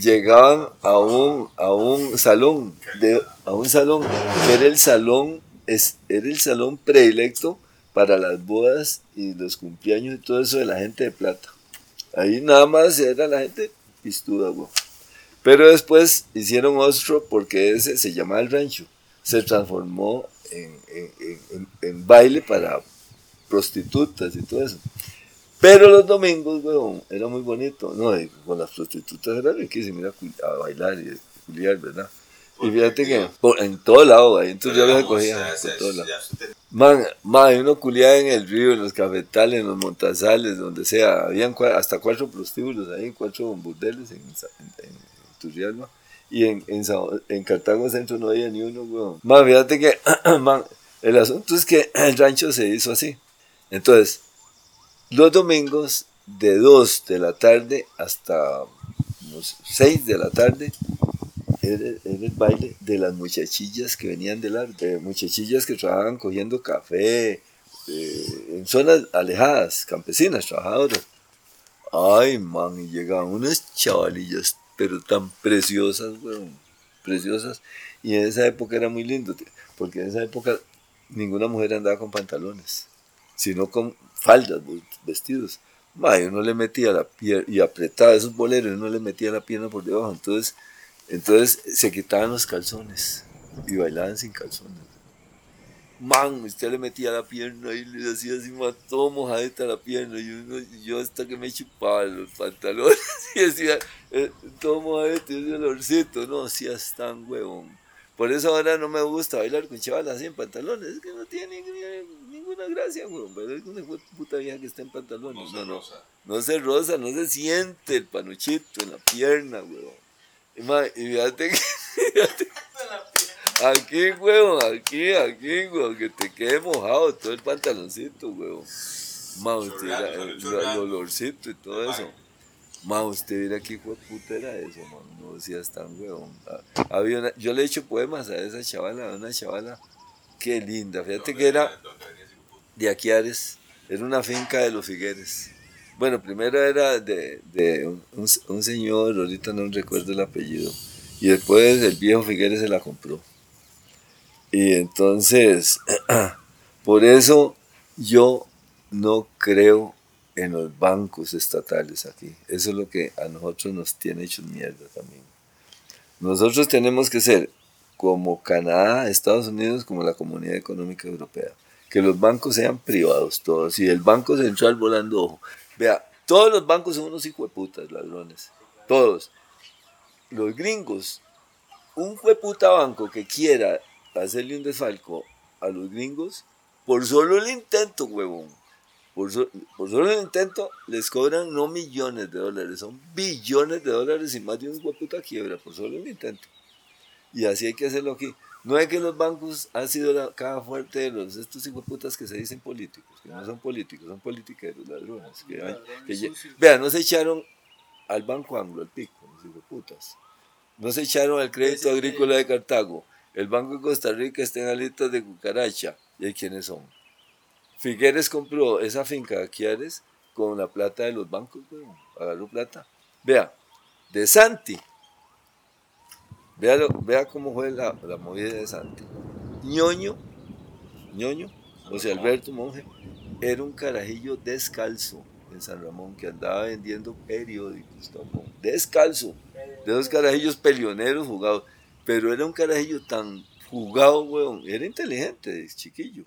llegaban a un, a un salón, de, a un salón que era el salón, es, era el salón predilecto para las bodas y los cumpleaños y todo eso de la gente de plata. Ahí nada más era la gente pistuda, güey. Pero después hicieron otro porque ese se llamaba el rancho. Se transformó en, en, baile para prostitutas y todo eso. Pero los domingos, weón, era muy bonito. No, con las prostitutas era riquísimo ir a, bailar y culiar, ¿verdad? Y fíjate que en todo lado, ahí entonces yo los cogía. Man, man, uno culiaba en el río, en los cafetales, en los montazales, donde sea. Habían hasta cuatro prostíbulos ahí, cuatro burdeles en, en. Y en, en, en, Cartago Centro no había ni uno, weón. Man, fíjate que, el asunto es que el rancho se hizo así. Entonces, los domingos de 2 de la tarde hasta 6 de la tarde era, el baile de las muchachillas que venían del arte, muchachillas que trabajaban cogiendo café eh, en zonas alejadas, campesinas, trabajadoras. Ay, man, y llegaban unas chavalillas, pero tan preciosas, weón, preciosas. Y en esa época era muy lindo, porque en esa época ninguna mujer andaba con pantalones, sino con faldas, vestidos. y uno le metía la pierna y apretaba esos boleros, uno le metía la pierna por debajo. Entonces, entonces se quitaban los calzones y bailaban sin calzones. Man, usted le metía la pierna y le hacía así, todo mojadita la pierna. Y yo hasta que me chupaba los pantalones y decía, eh, todo mojadito, y ese olorcito. No, si tan huevón. Por eso ahora no me gusta bailar con chavalas así en pantalones. Es que no tiene ninguna gracia, weón. Pero es una puta vieja que está en pantalones. No, no, no, se rosa, no se siente el panuchito en la pierna, weón. Y, y fíjate que. aquí, weón, aquí, aquí, weón, que te quede mojado todo el pantaloncito, weón. Ma, usted, el, olorcito y todo eso. Ma, usted mira qué puta era eso, man. No decías tan weón. Ah, había una, yo le he hecho poemas a esa chavala, a una chavala. Qué linda. Fíjate que era de Aquiares. Era una finca de los Figueres. Bueno, primero era de, un, señor, ahorita no recuerdo el apellido. Y después el viejo Figueres se la compró. Y entonces, por eso yo no creo en los bancos estatales aquí. Eso es lo que a nosotros nos tiene hecho mierda también. Nosotros tenemos que ser como Canadá, Estados Unidos, como la Comunidad Económica Europea. Que los bancos sean privados todos. Y el Banco Central volando ojo. Vea, todos los bancos son unos putas ladrones. Todos. Los gringos, un puta banco que quiera hacerle un desfalco a los gringos, por solo el intento, huevón, por, solo el intento les cobran no millones de dólares, son billones de dólares y más de un puta quiebra por solo el intento. Y así hay que hacerlo aquí. No es que los bancos han sido la caja fuerte de los estos putas que se dicen políticos, que no son políticos, son politiqueros, ladrones. Que, vean, no se echaron al Banco Anglo, al pico, los putas. No se echaron al Crédito Agrícola de Cartago. El Banco de Costa Rica está en alitas de cucaracha. ¿Y quiénes son? Figueres compró esa finca de Aquiares con la plata de los bancos, agarró plata. Vea, de Santi, vea, vea cómo fue la, movida de Santi. ñoño, ñoño, José Alberto Monje, era un carajillo descalzo en San Ramón que andaba vendiendo periódicos, descalzo, de dos carajillos peleoneros jugados, pero era un carajillo tan jugado, weón, era inteligente, chiquillo.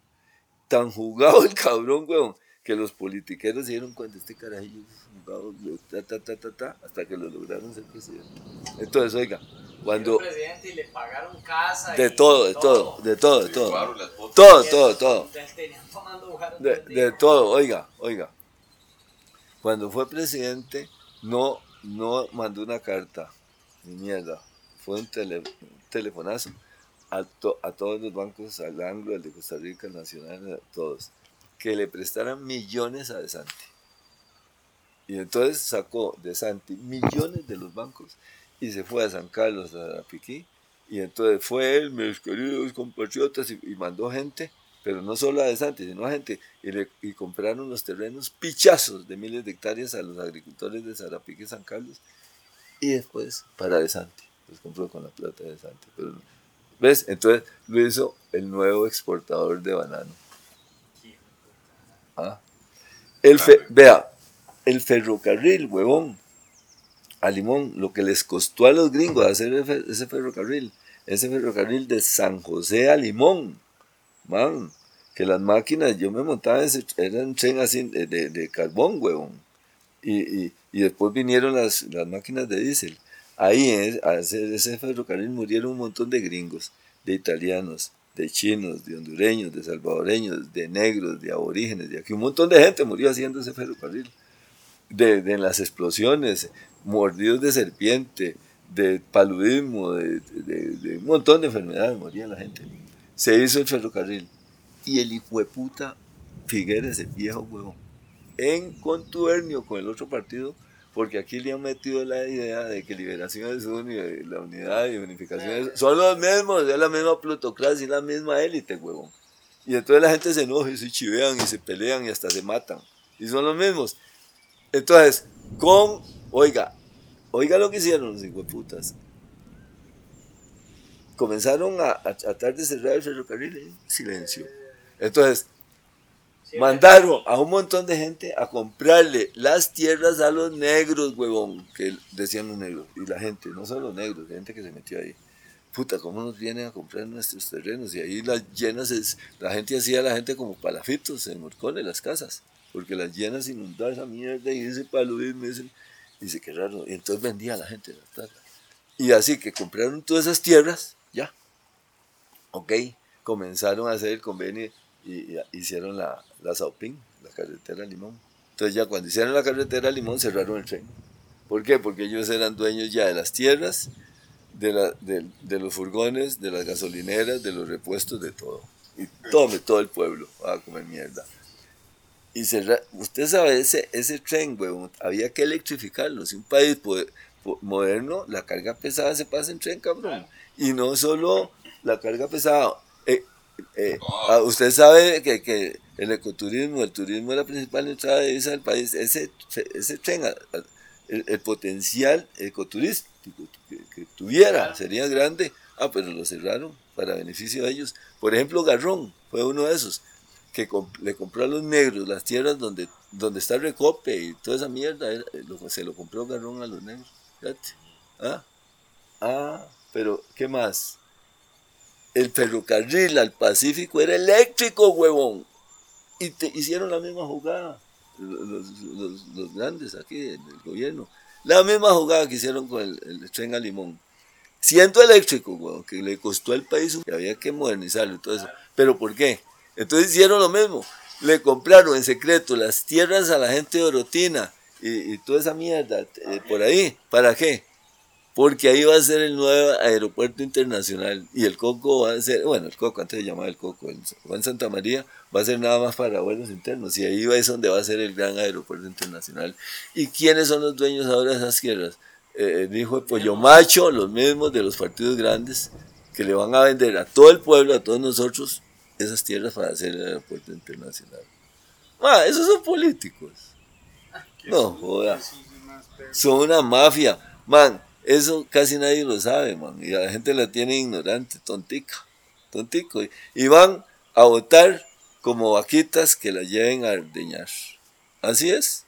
Tan jugado el cabrón, weón, que los politiqueros se dieron cuenta, este carajillo jugado, ta, ta, ta, ta, ta, hasta que lo lograron ser presidente. Entonces, oiga, cuando... presidente y le pagaron casa. De todo, de todo, de todo, de todo. Todo, todo, todo. De, de todo, oiga, oiga. Cuando fue presidente, no, no mandó una carta, ni mierda, fue un, tele, un telefonazo a, a, todos los bancos, al Anglo, al de Costa Rica, al Nacional, a todos, que le prestaran millones a De Santi. Y entonces sacó De Santi millones de los bancos y se fue a San Carlos, a Piquí. Y entonces fue él, mis queridos compatriotas, y, mandó gente, pero no solo a De Santi, sino a gente, y, le, y compraron los terrenos pichazos de miles de hectáreas a los agricultores de Zarapique y San Carlos. Y después para De Santi, los compró con la plata de De Santi. ¿Ves? Entonces lo hizo el nuevo exportador de banano. El vea, el ferrocarril, huevón, a Limón, lo que les costó a los gringos hacer ese ferrocarril, ese ferrocarril de San José a Limón, man, que las máquinas, yo me montaba en ese, era un tren así de, de, carbón, huevón. Y, y, y, después vinieron las, las máquinas de diésel. Ahí en ese ferrocarril murieron un montón de gringos, de italianos, de chinos, de hondureños, de salvadoreños, de negros, de aborígenes, de aquí. Un montón de gente murió haciendo ese ferrocarril. De, de las explosiones, mordidos de serpiente, de paludismo, de, de, un montón de enfermedades moría la gente. Se hizo el ferrocarril y el hijo de puta Figueres, el viejo huevo, en contubernio con el otro partido, porque aquí le han metido la idea de que Liberación es uno y la unidad y unificación son los mismos, es la misma plutocracia y la misma élite, huevón. Y entonces la gente se enoja y se chivean y se pelean y hasta se matan. Y son los mismos. Entonces, con, oiga, oiga lo que hicieron los putas comenzaron a, a, tratar de cerrar el ferrocarril en silencio. Entonces, mandaron a un montón de gente a comprarle las tierras a los negros, huevón, que decían los negros. Y la gente, no solo los negros, gente que se metió ahí. Puta, ¿cómo nos vienen a comprar nuestros terrenos? Y ahí las llenas, es, la gente hacía a la gente como palafitos en morcones, las casas. Porque las llenas inundaban esa mierda y ese paludismo, ese, dice que raro. Y entonces vendía a la gente la plata. Y así que compraron todas esas tierras, ya. Ok, comenzaron a hacer el convenio y, hicieron la, la Saupín, la carretera Limón. Entonces ya cuando hicieron la carretera Limón cerraron el tren. ¿Por qué? Porque ellos eran dueños ya de las tierras, de, la, de, los furgones, de las gasolineras, de los repuestos, de todo. Y tome todo el pueblo a comer mierda. Y cerrar, usted sabe, ese, ese tren, huevón, había que electrificarlo. Si un país moderno, la carga pesada se pasa en tren, cabrón. Y no solo la carga pesada, eh, eh, ah, usted sabe que, que, el ecoturismo, el turismo es la principal entrada de del país. Ese, ese tren, el, potencial ecoturístico que, tuviera sería grande. Ah, pero lo cerraron para beneficio de ellos. Por ejemplo, Garrón fue uno de esos que le compró a los negros las tierras donde, donde está Recope y toda esa mierda. se lo compró Garrón a los negros. Fíjate. Ah, ah, pero ¿qué más? El ferrocarril al Pacífico era eléctrico, huevón. Y te hicieron la misma jugada, los, grandes aquí del gobierno. La misma jugada que hicieron con el, tren a Limón. Siendo eléctrico, huevón, que le costó al país, que había que modernizarlo y todo eso. ¿Pero por qué? Entonces hicieron lo mismo. Le compraron en secreto las tierras a la gente de Orotina y, toda esa mierda eh, por ahí. ¿Para qué? Porque ahí va a ser el nuevo aeropuerto internacional y el Coco va a ser, bueno, el Coco antes se llamaba el Coco, en Juan Santa María va a ser nada más para vuelos internos y ahí es donde va a ser el gran aeropuerto internacional. ¿Y quiénes son los dueños ahora de esas tierras? Eh, el hijo de Pollo Macho, los mismos de los partidos grandes que le van a vender a todo el pueblo, a todos nosotros, esas tierras para hacer el aeropuerto internacional. Ah, esos son políticos. No, joda. Son una mafia. Man, eso casi nadie lo sabe, man. Y la gente la tiene ignorante, tontica, tontico. Y van a votar como vaquitas que la lleven a ordeñar. Así es.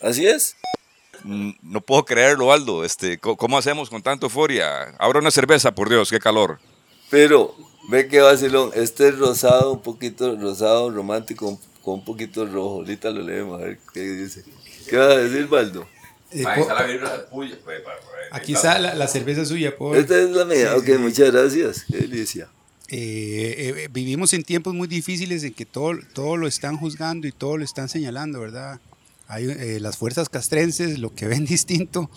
Así es. Mm, no puedo creerlo, Aldo. Este, ¿Cómo hacemos con tanta euforia? Abra una cerveza, por Dios, qué calor. Pero, ve que vacilón. Este es rosado, un poquito rosado, romántico, con un poquito rojo. Ahorita lo leemos, a ver qué dice. ¿Qué va a decir, Baldo? Eh, pues, aquí está la, cerveza suya. Por... Esta es la mía. ok, muchas gracias. Qué delicia. Eh, eh, vivimos en tiempos muy difíciles en que todo, todo lo están juzgando y todo lo están señalando, ¿verdad? Hay, las fuerzas castrenses lo que ven distinto,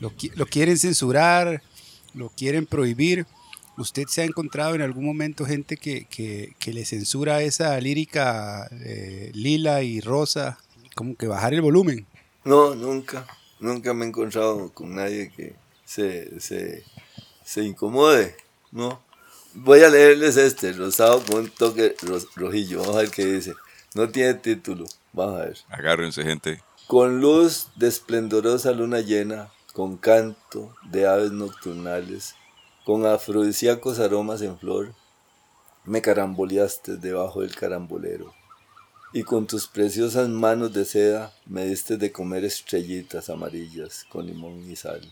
lo, lo, quieren censurar, lo quieren prohibir. ¿Usted se ha encontrado en algún momento gente que, que, que le censura esa lírica lila y rosa? Como que bajar el volumen. No, nunca. Nunca me he encontrado con nadie que se, se, incomode, ¿no? Voy a leerles este, rosado con un toque rojillo. Vamos a ver qué dice. No tiene título. Vamos a ver. Agárrense, gente. Con luz de esplendorosa luna llena, con canto de aves nocturnales, con afrodisíacos aromas en flor, me caramboleaste debajo del carambolero y con tus preciosas manos de seda me diste de comer estrellitas amarillas con limón y sal,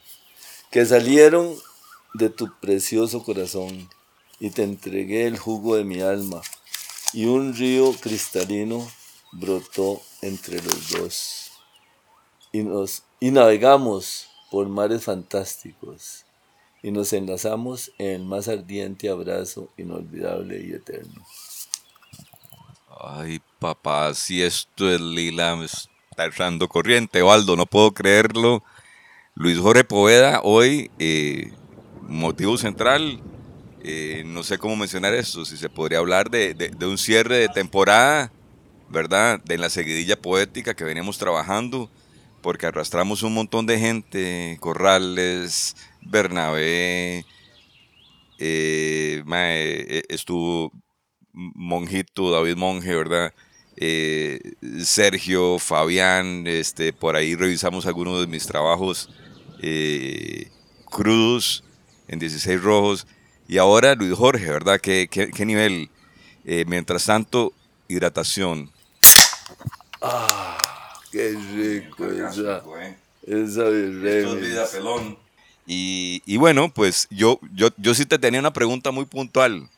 que salieron de tu precioso corazón, y te entregué el jugo de mi alma, y un río cristalino brotó entre los dos. Y, nos, y navegamos por mares fantásticos y nos enlazamos en el más ardiente abrazo inolvidable y eterno. Ay, papá, si esto es lila, está echando corriente, Waldo, no puedo creerlo. Luis Jorge Poveda, hoy, eh, motivo central, eh, no sé cómo mencionar esto, si se podría hablar de, de, un cierre de temporada, ¿verdad? De la seguidilla poética que veníamos trabajando, porque arrastramos un montón de gente, Corrales, Bernabé, eh, estuvo Monjito, David Monje, ¿verdad? Sergio, Fabián, este, por ahí revisamos algunos de mis trabajos eh, crudos en 16 rojos. Y ahora Luis Jorge, ¿verdad? ¿Qué, qué, nivel? Eh, mientras tanto, hidratación. Ah, qué rico esa, eh. esa vida pelón. Y, y, bueno, pues yo, yo, yo sí te tenía una pregunta muy puntual.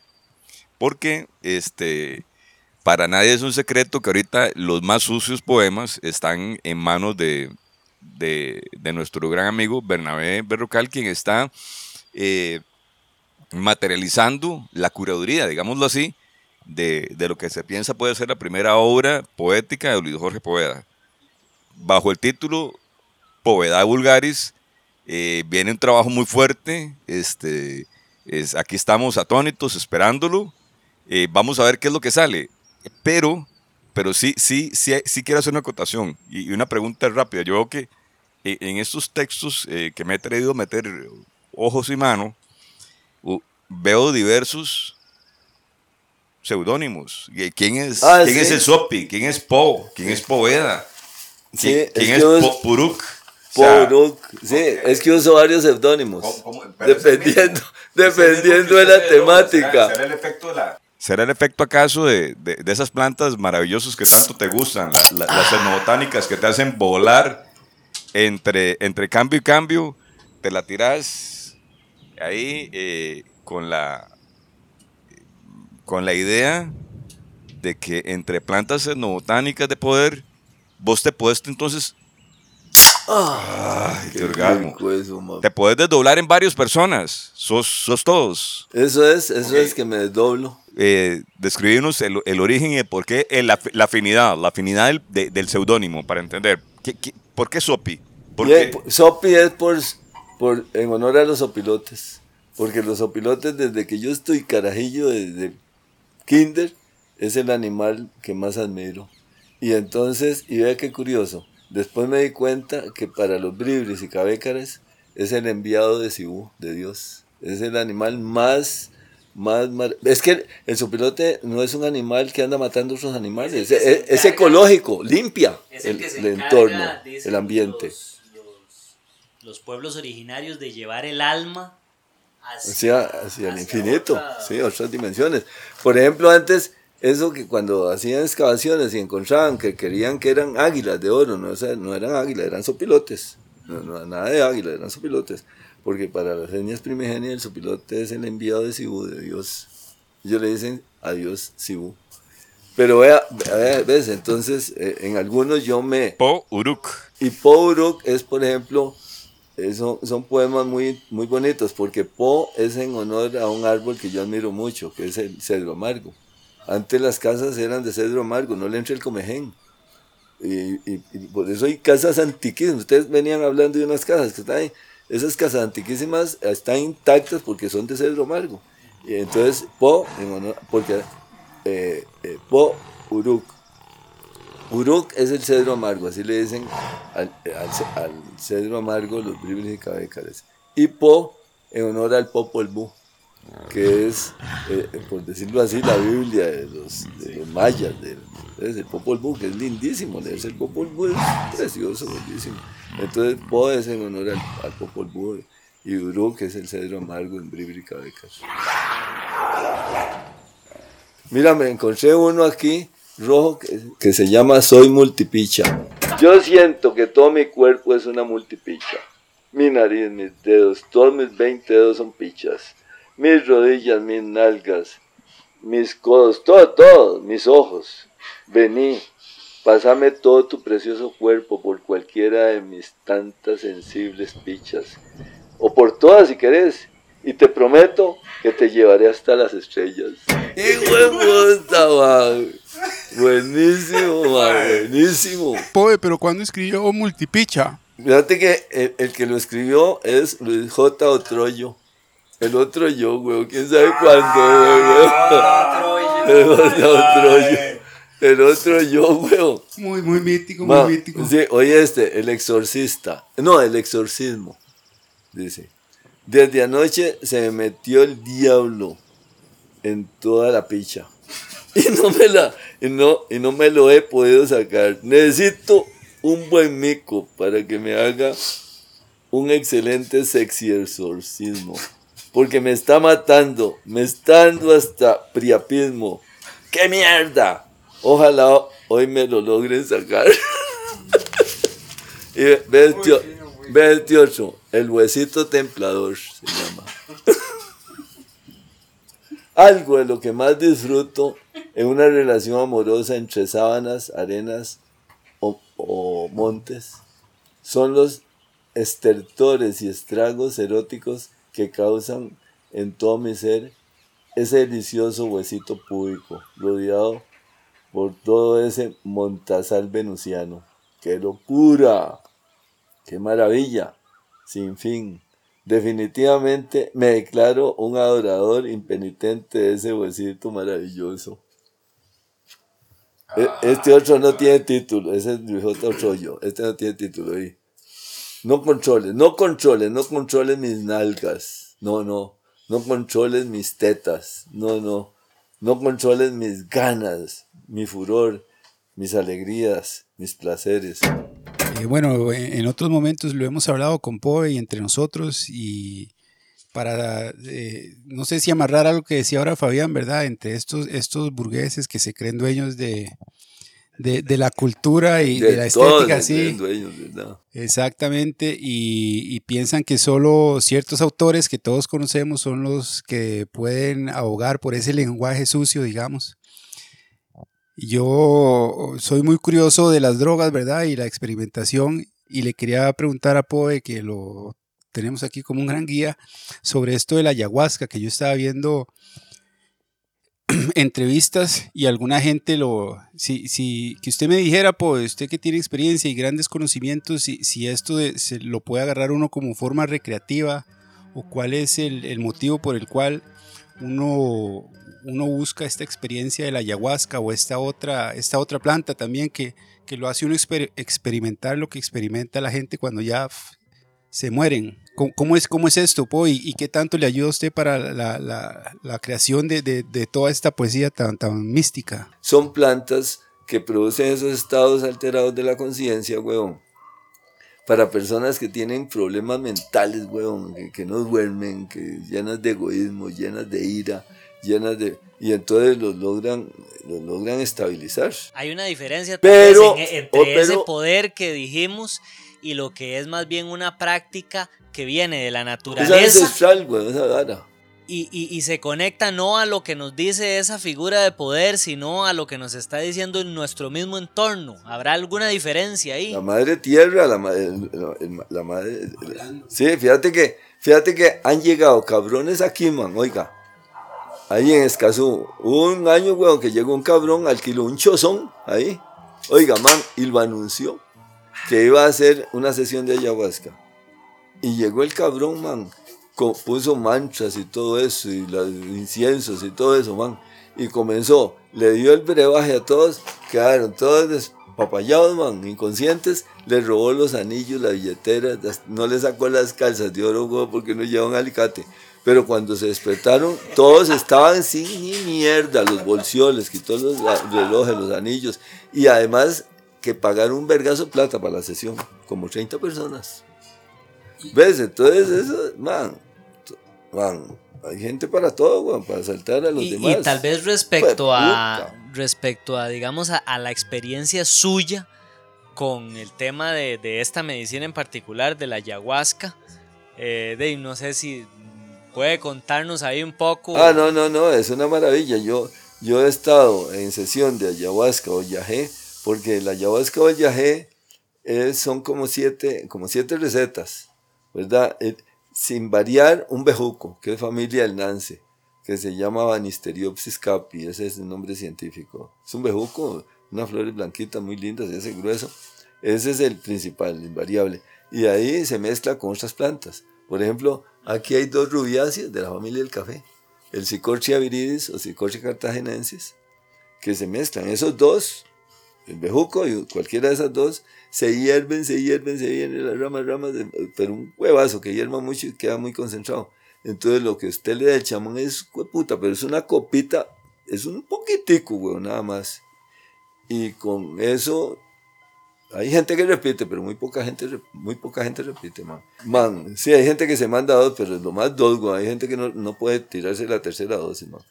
Porque este, para nadie es un secreto que ahorita los más sucios poemas están en manos de, de, nuestro gran amigo Bernabé Berrocal, quien está eh, materializando la curaduría, digámoslo así, de, lo que se piensa puede ser la primera obra poética de Luis Jorge Poveda. Bajo el título Poveda Vulgaris, eh, viene un trabajo muy fuerte. Este, es, aquí estamos atónitos esperándolo. Eh, vamos a ver qué es lo que sale. Pero, pero sí, sí, sí, sí quiero hacer una acotación y una pregunta rápida. Yo veo que e, en estos textos eh, que me he traído a meter ojos y manos, veo diversos seudónimos. ¿Quién es, ah, ¿quién es el Sopi? ¿Quién es Po? ¿Quién es Poveda? ¿Quién, es, Puruk? Puruk, sí, es que uso varios seudónimos, dependiendo, dependiendo de la temática. ¿Será, el efecto ¿Será el efecto acaso de, de, esas plantas maravillosas que tanto te gustan, las etnobotánicas que te hacen volar entre, entre cambio y cambio, te la tiras ahí eh, con, la, con la idea de que entre plantas etnobotánicas de poder, vos te puedes entonces Ay, qué orgasmo. Te puedes desdoblar en varias personas. Sos, sos todos. Eso es, eso es que me desdoblo. Eh, describirnos el, el, origen y el por qué, el, la, afinidad, la afinidad del, del seudónimo, para entender. por qué Sopi? Sopi es por, por, en honor a los opilotes. Porque los opilotes, desde que yo estoy carajillo, desde kinder, es el animal que más admiro. Y entonces, y vea qué curioso, después me di cuenta que para los bribris y cabécares es el enviado de Sibú, de Dios. Es el animal más, más, es que el sopilote no es un animal que anda matando otros animales, es, ecológico, limpia el, entorno, el ambiente los pueblos originarios de llevar el alma hacia, hacia, el infinito, sí, otras dimensiones. Por ejemplo, antes, eso que cuando hacían excavaciones y encontraban que querían que eran águilas de oro, no, no eran águilas, eran sopilotes, no, nada de águilas, eran sopilotes, porque para las etnias primigenias el sopilote es el enviado de Sibú, de Dios. Ellos le dicen a Dios Sibú. Pero vea, ves, entonces eh, en algunos yo me... Po Uruk. Y Po Uruk es, por ejemplo, son, son poemas muy, muy bonitos porque Po es en honor a un árbol que yo admiro mucho, que es el cedro amargo. Antes las casas eran de cedro amargo, no le entra el comején. Y, por eso hay casas antiquísimas. Ustedes venían hablando de unas casas que están ahí. Esas casas antiquísimas están intactas porque son de cedro amargo. Y entonces Po, porque eh, eh, Po Uruk Uruk es el cedro amargo, así le dicen al, cedro amargo los bribris y cabécares. Y Po, en honor al Popol Vuh, que es, eh, por decirlo así, la Biblia de los, mayas, de, el Popol Vuh, que es lindísimo, leerse el Popol Vuh es precioso, bellísimo. Entonces Po es en honor al, Popol Vuh y Uruk es el cedro amargo en bribri y cabécares. Mira, me encontré uno aquí rojo que, se llama Soy Multipicha. Yo siento que todo mi cuerpo es una multipicha. Mi nariz, mis dedos, todos mis 20 dedos son pichas. Mis rodillas, mis nalgas, mis codos, todo, todo, mis ojos. Vení, pásame todo tu precioso cuerpo por cualquiera de mis tantas sensibles pichas, o por todas si querés, y te prometo que te llevaré hasta las estrellas. ¡Hijo de puta, man! Buenísimo, man, buenísimo. Poe, pero ¿cuándo escribió Multipicha? Fíjate que el, que lo escribió es Luis J. Otroyo. El otro yo, güey. ¿Quién sabe cuándo, güey? El otro yo. El otro yo, güey. Muy, muy mítico, muy mítico. Sí, oye este, el exorcista. No, el exorcismo. Dice. Desde anoche se me metió el diablo en toda la picha. Y no me la, y no, y no me lo he podido sacar. Necesito un buen mico para que me haga un excelente sexy exorcismo. Porque me está matando, me está dando hasta priapismo. ¡Qué mierda! Ojalá hoy me lo logren sacar. y ve el, tío, ve el tío el huesito templador se llama. Algo de lo que más disfruto en una relación amorosa entre sábanas, arenas o, o montes son los estertores y estragos eróticos que causan en todo mi ser ese delicioso huesito público, rodeado por todo ese montazal venusiano. ¡Qué locura! ¡Qué maravilla! Sin fin. Definitivamente me declaro un adorador impenitente de ese huesito maravilloso. E, este otro no tiene título, ese es otro yo. Este no tiene título ahí. No controles, no controles, no controles mis nalgas. No, no. No controles mis tetas. No, no. No controles mis ganas, mi furor, mis alegrías, mis placeres. Eh, bueno, en otros momentos lo hemos hablado con Poe y entre nosotros y para, eh, no sé si amarrar algo que decía ahora Fabián, ¿verdad? Entre estos, estos burgueses que se creen dueños de, de, la cultura y de, la estética, sí. Exactamente, y, piensan que solo ciertos autores que todos conocemos son los que pueden ahogar por ese lenguaje sucio, digamos. Yo soy muy curioso de las drogas, ¿verdad? Y la experimentación, y le quería preguntar a Poe, que lo tenemos aquí como un gran guía, sobre esto de la ayahuasca, que yo estaba viendo entrevistas y alguna gente lo, si, si, que usted me dijera, pues usted que tiene experiencia y grandes conocimientos, si, si esto se lo puede agarrar uno como forma recreativa o cuál es el, el, motivo por el cual uno, uno busca esta experiencia de la ayahuasca o esta otra, esta otra planta también que, que lo hace uno experimentar lo que experimenta la gente cuando ya se mueren. ¿Cómo, es, cómo es esto, Po? ¿Y, qué tanto le ayuda a usted para la, la, la creación de, de, de, toda esta poesía tan, tan mística? Son plantas que producen esos estados alterados de la conciencia, weón. Para personas que tienen problemas mentales, weón, que, que, no duermen, que llenas de egoísmo, llenas de ira, llenas de... Y entonces los logran, los logran estabilizar. Hay una diferencia pero, entre ese poder que dijimos y lo que es más bien una práctica que viene de la naturaleza. Es ancestral, güey, esa gana. Y, y, y, se conecta no a lo que nos dice esa figura de poder, sino a lo que nos está diciendo en nuestro mismo entorno. ¿Habrá alguna diferencia ahí? La madre tierra, la, madre, la, madre... Sí, fíjate que, fíjate que han llegado cabrones aquí, man, oiga. Ahí en Escazú, un año, weón, que llegó un cabrón, alquiló un chozón ahí. Oiga, man, y lo anunció que iba a hacer una sesión de ayahuasca. Y llegó el cabrón, man, puso manchas y todo eso, y los inciensos y todo eso, man. Y comenzó, le dio el brebaje a todos, quedaron todos despapallados, man, inconscientes. Le robó los anillos, la billetera, no le sacó las calzas de oro, porque no llevan alicate. Pero cuando se despertaron, todos estaban sin ni mierda, los bolsillos, les quitó los relojes, los anillos. Y además que pagaron un vergazo plata para la sesión, como 30 personas. ¿Ves? Entonces, eso, man, man, hay gente para todo, para saltar a los demás. Y tal vez respecto a, respecto a, digamos, a, la experiencia suya con el tema de, esta medicina en particular, de la ayahuasca, eh, de no sé si, puede contarnos ahí un poco. Ah, no, no, no, es una maravilla. Yo, yo he estado en sesión de ayahuasca o yagé, porque la ayahuasca o el yagé son como siete, como siete recetas, ¿verdad? Eh, sin variar un bejuco, que es familia del Nance, que se llama Banisteriopsis capi, ese es el nombre científico. Es un bejuco, una flor blanquita muy linda, ese grueso. Ese es el principal, el invariable. Y ahí se mezcla con otras plantas. Por ejemplo, aquí hay dos rubiáceas de la familia del café. El Cicorchia viridis o Cicorchia cartagenensis, que se mezclan. Esos dos, el bejuco y cualquiera de esas dos, se hierven, se hierven, se hierven las ramas, ramas, pero un huevazo que hierva mucho y queda muy concentrado. Entonces lo que usted le da al chamán es puta, pero es una copita, es un poquitico, weón, nada más. Y con eso hay gente que repite, pero muy poca gente, muy poca gente repite, man. Man, sí, hay gente que se manda dos, pero es lo más dos, Hay gente que no, no, puede tirarse la tercera dosis, man.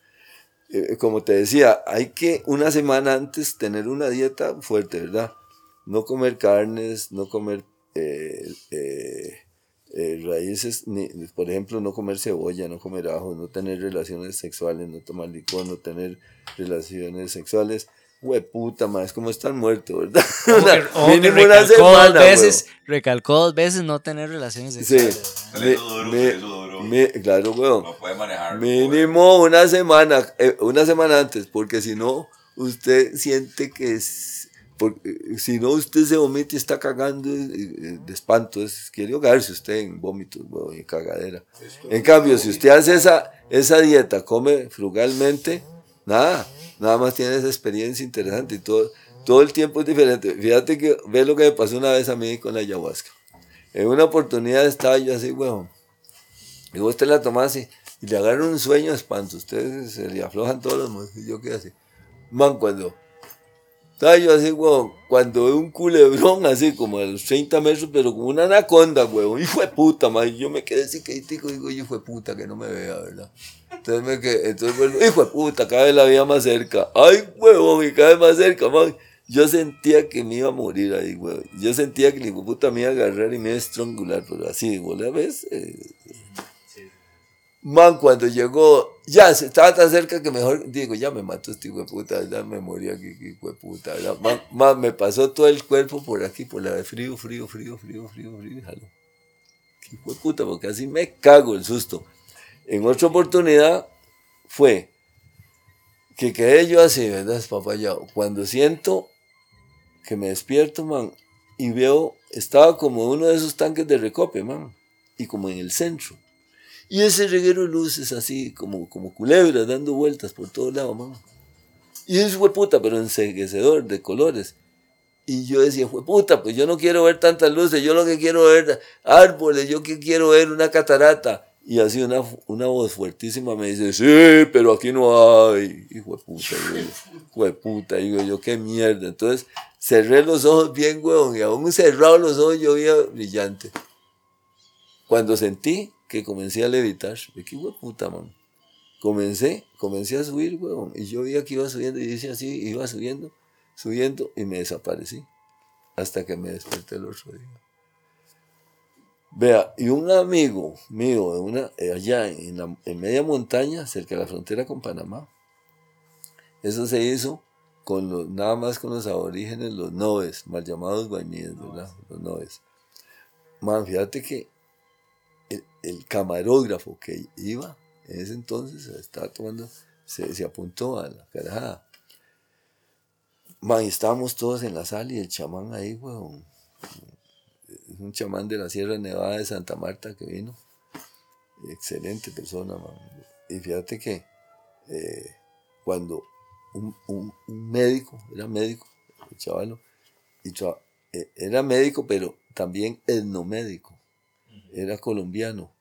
Eh, como te decía, hay que una semana antes tener una dieta fuerte, ¿verdad? No comer carnes, no comer eh, eh, raíces, ni, por ejemplo, no comer cebolla, no comer ajo, no tener relaciones sexuales, no tomar licor, no tener relaciones sexuales puta, más como estar muerto, ¿verdad? mínimo una semana, dos veces, recalcó dos veces no tener relaciones sexuales. Sí. Claro, weón. No puede manejar. Mínimo una semana, eh, una semana antes, porque si no, usted siente que es, porque, si no, usted se vomita y está cagando de espanto, es, quiere ahogarse usted en vómitos, weón, en cagadera. En cambio, si usted hace esa, esa dieta, come frugalmente, nada nada más tiene esa experiencia interesante y todo, todo el tiempo es diferente. Fíjate que ve lo que me pasó una vez a mí con la ayahuasca. En una oportunidad estaba yo así, weón. Y vos te la tomás y, le agarran un sueño espanto. Ustedes se le aflojan todos los yo qué así. Man, cuando estaba yo así, weón, cuando veo un culebrón así como a los 30 metros, pero como una anaconda, weón. Hijo de puta, man. yo me quedé así que digo, hijo de puta, que no me vea, ¿verdad? Entonces, me quedé, entonces bueno, hijo de puta, cada vez la veía más cerca. Ay, huevón, y cada vez más cerca, man. Yo sentía que me iba a morir ahí, huevón. Yo sentía que el hijo de puta me iba a agarrar y me iba a estrangular, pero así, vos la ves. Eh, man, cuando llegó, ya estaba tan cerca que mejor, digo, ya me mató este hijo de puta, ya me morí aquí, hijo de puta. Man, man, me pasó todo el cuerpo por aquí, por la de frío, frío, frío, frío, frío, frío, jalo. Hijo de puta, porque así me cago el susto. En otra oportunidad fue que quedé yo así, ¿verdad? Espapallado. Cuando siento que me despierto, man, y veo, estaba como uno de esos tanques de recope, man, y como en el centro. Y ese reguero de luces así, como, como culebras, dando vueltas por todo lado, man. Y es puta, pero enseguecedor de colores. Y yo decía, puta, pues yo no quiero ver tantas luces, yo lo que quiero ver árboles, yo que quiero ver una catarata. Y así una, una voz fuertísima me dice, sí, pero aquí no hay. De puta, de puta, digo yo, qué mierda. Entonces cerré los ojos bien, huevón, y aún cerrado los ojos yo veía brillante. Cuando sentí que comencé a levitar, de qué de puta, man. Comencé, comencé a subir, huevón, y yo veía que iba subiendo, y dice así, iba subiendo, subiendo, y me desaparecí. Hasta que me desperté el otro día. Vea, y un amigo mío una, eh, allá en, la, en media montaña, cerca de la frontera con Panamá, eso se hizo con los, nada más con los aborígenes, los noves, mal llamados guañíes, ¿verdad? Los noves. Man, fíjate que el, camarógrafo que iba en ese entonces estaba tomando, se, se apuntó a la carajada. Man, estábamos todos en la sala y el chamán ahí, weón un chamán de la Sierra Nevada de Santa Marta que vino. Excelente persona, man. Y fíjate que eh, cuando un, médico, era médico, el chavalo, y eh, era médico, pero también etnomédico. Era colombiano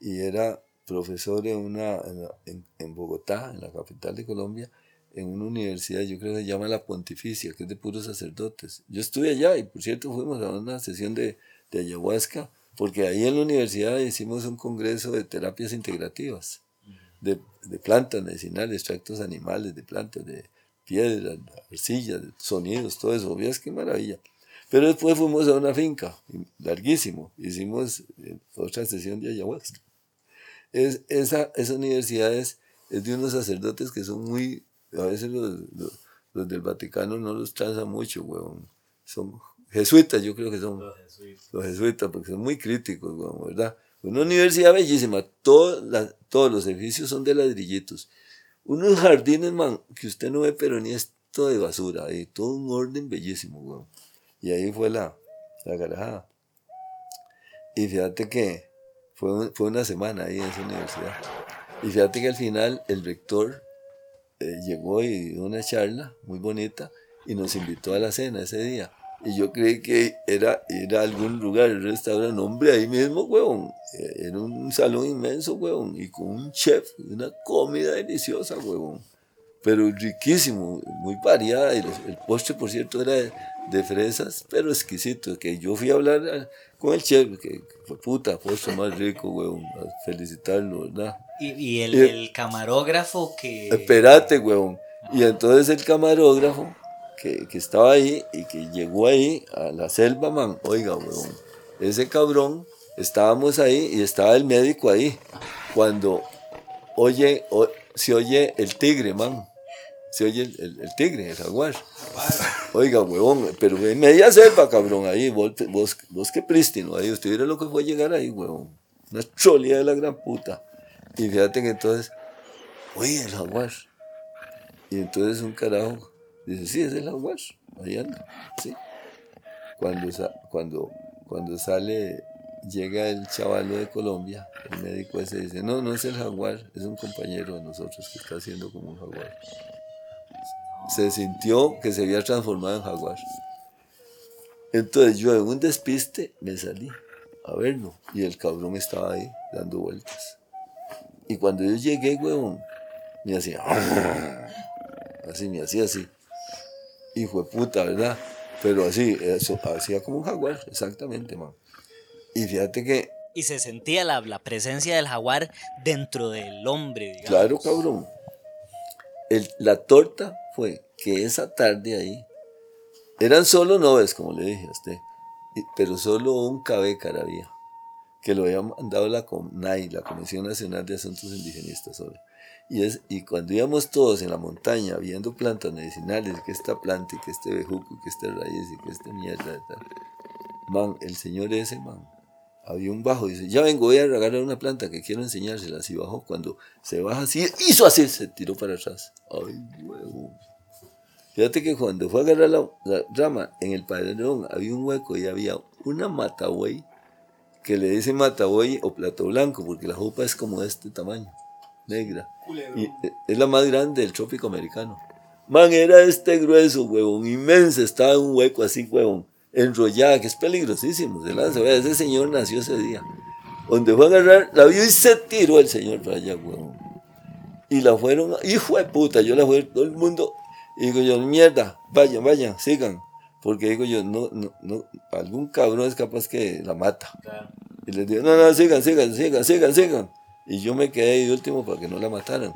y era profesor en, una, en, en, Bogotá, en la capital de Colombia, en una universidad, yo creo que se llama La Pontificia, que es de puros sacerdotes. Yo estuve allá y por cierto fuimos a una sesión de, de ayahuasca, porque ahí en la universidad hicimos un congreso de terapias integrativas, de, de plantas medicinales, extractos animales, de plantas, de piedras, arcillas, sonidos, todo eso. ¿Ves qué maravilla? Pero después fuimos a una finca, larguísimo, hicimos eh, otra sesión de ayahuasca. Es, esa, esa universidad es, de unos sacerdotes que son muy, a veces los, los, del Vaticano no los transan mucho, weón. Son jesuitas, yo creo que son los jesuitas, los jesuitas porque son muy críticos, weón, ¿verdad? Una universidad bellísima, todos los edificios son de ladrillitos. Unos jardines, man, que usted no ve, pero ni esto de basura, ahí, todo un orden bellísimo, weón. Y ahí fue la, la garajada. Y fíjate que fue, fue una semana ahí en esa universidad. Y fíjate que al final el rector eh, llegó y dio una charla muy bonita y nos invitó a la cena ese día. Y yo creí que era ir a algún lugar, un restaurante, hombre, ahí mismo, weón. Eh, era un salón inmenso, weón, y con un chef, una comida deliciosa, weón. Pero riquísimo, muy variada. Y el postre, por cierto, era de, fresas, pero exquisito. Que yo fui a hablar con el chef, que fue puta, postre más rico, weón. A felicitarlo, ¿verdad? Y, el, el, camarógrafo que... Espérate, weón. Y entonces el camarógrafo que, que, estaba ahí y que llegó ahí a la selva, man, oiga, weón, ese cabrón, estábamos ahí y estaba el médico ahí. Cuando oye, se oye el tigre, man. Se oye el, tigre, el jaguar. Oiga, huevón, pero media selva, cabrón, ahí, bosque, bosque prístino, ahí, usted viera lo que fue llegar ahí, huevón. Una cholía de la gran puta. Y fíjate que entonces, oye, el jaguar. Y entonces un carajo Dice, sí, es el jaguar, ahí anda, sí. Cuando, cuando, cuando sale, llega el chavalo de Colombia, el médico ese dice, no, no es el jaguar, es un compañero de nosotros que está haciendo como un jaguar. Se sintió que se había transformado en jaguar. Entonces yo en un despiste me salí a verlo y el cabrón estaba ahí dando vueltas. Y cuando yo llegué, huevón, me hacía, así, me hacía así hijo de puta, ¿verdad? Pero así, eso, hacía como un jaguar, exactamente, man. Y fíjate que... Y se sentía la, la presencia del jaguar dentro del hombre, digamos. Claro, cabrón. La torta fue que esa tarde ahí, eran solo noves, como le dije a usted, pero solo un cabecar había, que lo había mandado la CONAI, la Comisión Nacional de Asuntos Indigenistas. Y, es, y cuando íbamos todos en la montaña viendo plantas medicinales, que esta planta, y que este bejuco, que esta raíz, y que esta mierda, man, el señor ese, man, había un bajo, dice, ya vengo, voy a regalar una planta que quiero enseñársela. Y bajó, cuando se baja así, hizo así, se tiró para atrás. Ay, huevo. Fíjate que cuando fue a agarrar la, rama, en el padrón había un hueco y había una matabuey, que le dicen matabuey o plato blanco, porque la jupa es como de este tamaño negra. Y es la más grande del trópico americano. Man, era este grueso, huevón, inmenso, estaba en un hueco así, huevón, enrollada, que es peligrosísimo. Se lanza, ese señor nació ese día. Donde fue a agarrar, la vio y se tiró el señor para allá, huevón. Y la fueron, hijo de puta, yo la fui, todo el mundo. Y digo yo, mierda, vayan, vayan, sigan. Porque digo yo, no, no, no, algún cabrón es capaz que la mata. Y les digo, no, no, sigan, sigan, sigan, sigan, sigan. Y yo me quedé de último para que no la mataran.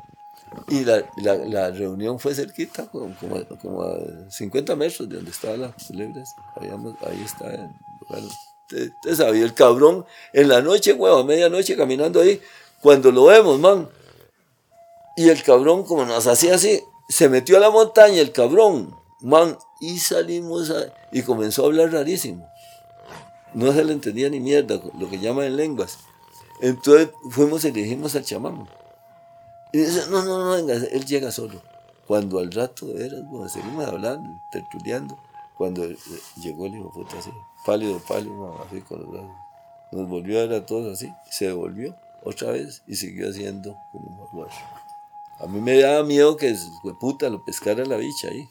Y la, la, la reunión fue cerquita, como, como, a 50 metros de donde estaban las culebras. ahí está. Bueno, usted, sabía, el cabrón en la noche, huevo, a medianoche caminando ahí, cuando lo vemos, man. Y el cabrón, como nos hacía así, se metió a la montaña, el cabrón, man, y salimos y comenzó a hablar rarísimo. No se le entendía ni mierda, lo que llaman en lenguas. Entonces fuimos y dijimos al chamán. Y dice, no, no, no, venga, él llega solo. Cuando al rato era, bueno, seguimos hablando, tertuleando. Cuando eh, llegó el hijo puta así, pálido, pálido, así con los brazos. Nos volvió a ver a todos así, se devolvió otra vez y siguió haciendo como un. A mí me daba miedo que puta lo pescara la bicha ahí.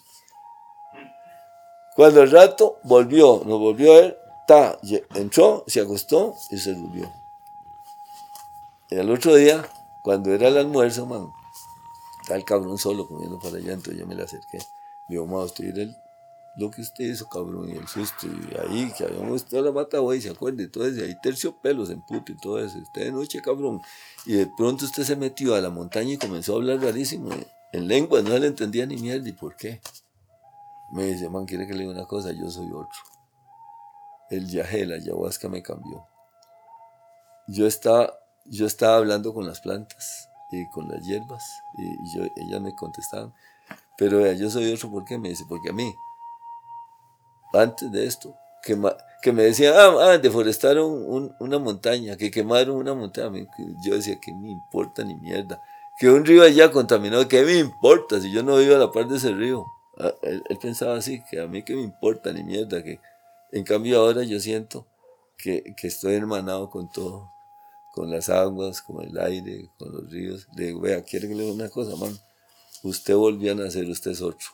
Cuando al rato volvió, nos volvió a ver, ta, entró, se acostó y se durmió. Y el otro día, cuando era el almuerzo, man, estaba el cabrón solo comiendo para allá, entonces yo me le acerqué. Digo, ma, usted el, lo que usted hizo, cabrón, y el susto, y ahí, que habíamos estado la mata, güey, ¿se acuerda? Entonces, ahí terciopelos en puto y todo eso. Usted de noche, cabrón. Y de pronto usted se metió a la montaña y comenzó a hablar rarísimo, eh, en lengua, no le entendía ni mierda, ¿y por qué? Me dice, man, quiere que le diga una cosa, yo soy otro. El de la ayahuasca me cambió. Yo estaba yo estaba hablando con las plantas y con las hierbas y, yo, ellas me contestaban. Pero yo soy otro, ¿por qué? Me dice, porque a mí, antes de esto, que, que me decían, ah, ah deforestaron una montaña, que quemaron una montaña. Yo decía, ¿qué me importa ni mierda? Que un río allá contaminado, ¿qué me importa si yo no vivo a la par de ese río? Ah, él, pensaba así, que a mí qué me importa ni mierda, que en cambio ahora yo siento que, que estoy hermanado con todo, con las aguas, con el aire, con los ríos. Le digo, vea, quiere que le diga una cosa, man. Usted volvió a nacer, usted es otro.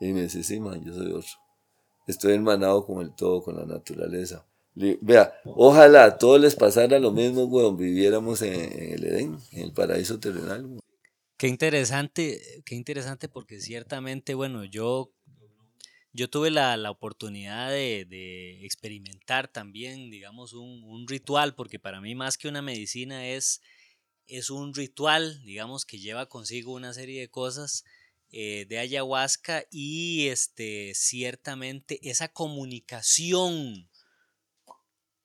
Y me dice, sí, man, yo soy otro. Estoy hermanado con el todo, con la naturaleza. vea, ojalá a todos les pasara lo mismo, weón, viviéramos en, el Edén, en el paraíso terrenal. Qué interesante, qué interesante porque ciertamente, bueno, yo, yo tuve la, oportunidad de, experimentar también, digamos, un, ritual, porque para mí más que una medicina es, es un ritual, digamos, que lleva consigo una serie de cosas eh, de ayahuasca y este, ciertamente esa comunicación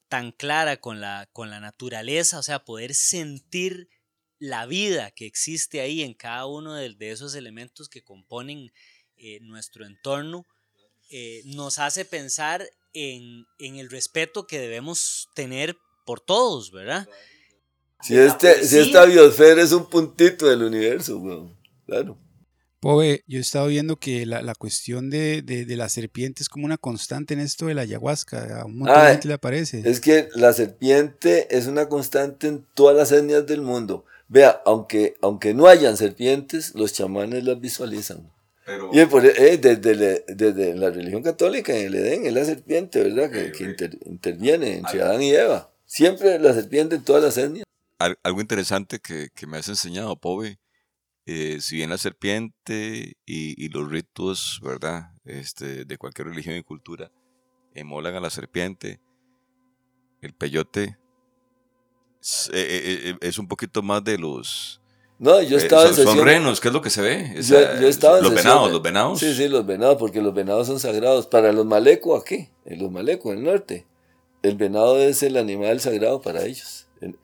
tan clara con la, con la naturaleza, o sea, poder sentir la vida que existe ahí en cada uno de, esos elementos que componen eh, nuestro entorno, eh, nos hace pensar en, el respeto que debemos tener por todos, ¿verdad? Si, este, si esta biosfera es un puntito del universo, claro. Poe, yo he estado viendo que la, cuestión de, de, la serpiente es como una constante en esto de la ayahuasca. A un montón de gente le aparece. Es que la serpiente es una constante en todas las etnias del mundo. Vea, aunque, aunque no hayan serpientes, los chamanes las visualizan. Y eh, desde, la religión católica en el Edén es la serpiente, ¿verdad? Que, interviene entre Adán y Eva. Siempre la serpiente en todas las etnias. Algo interesante que, me has enseñado, Pobe, eh, si bien la serpiente y, los ritos, ¿verdad? Este, de cualquier religión y cultura emolan a la serpiente, el peyote eh, eh, eh, es, un poquito más de los... No, yo estaba en Son renos, ¿qué es lo que se ve? yo, estaba los venados, los venados. Sí, sí, los venados, porque los venados son sagrados. Para los malecos aquí, en los malecos, en el norte, el venado es el animal sagrado para ellos. El,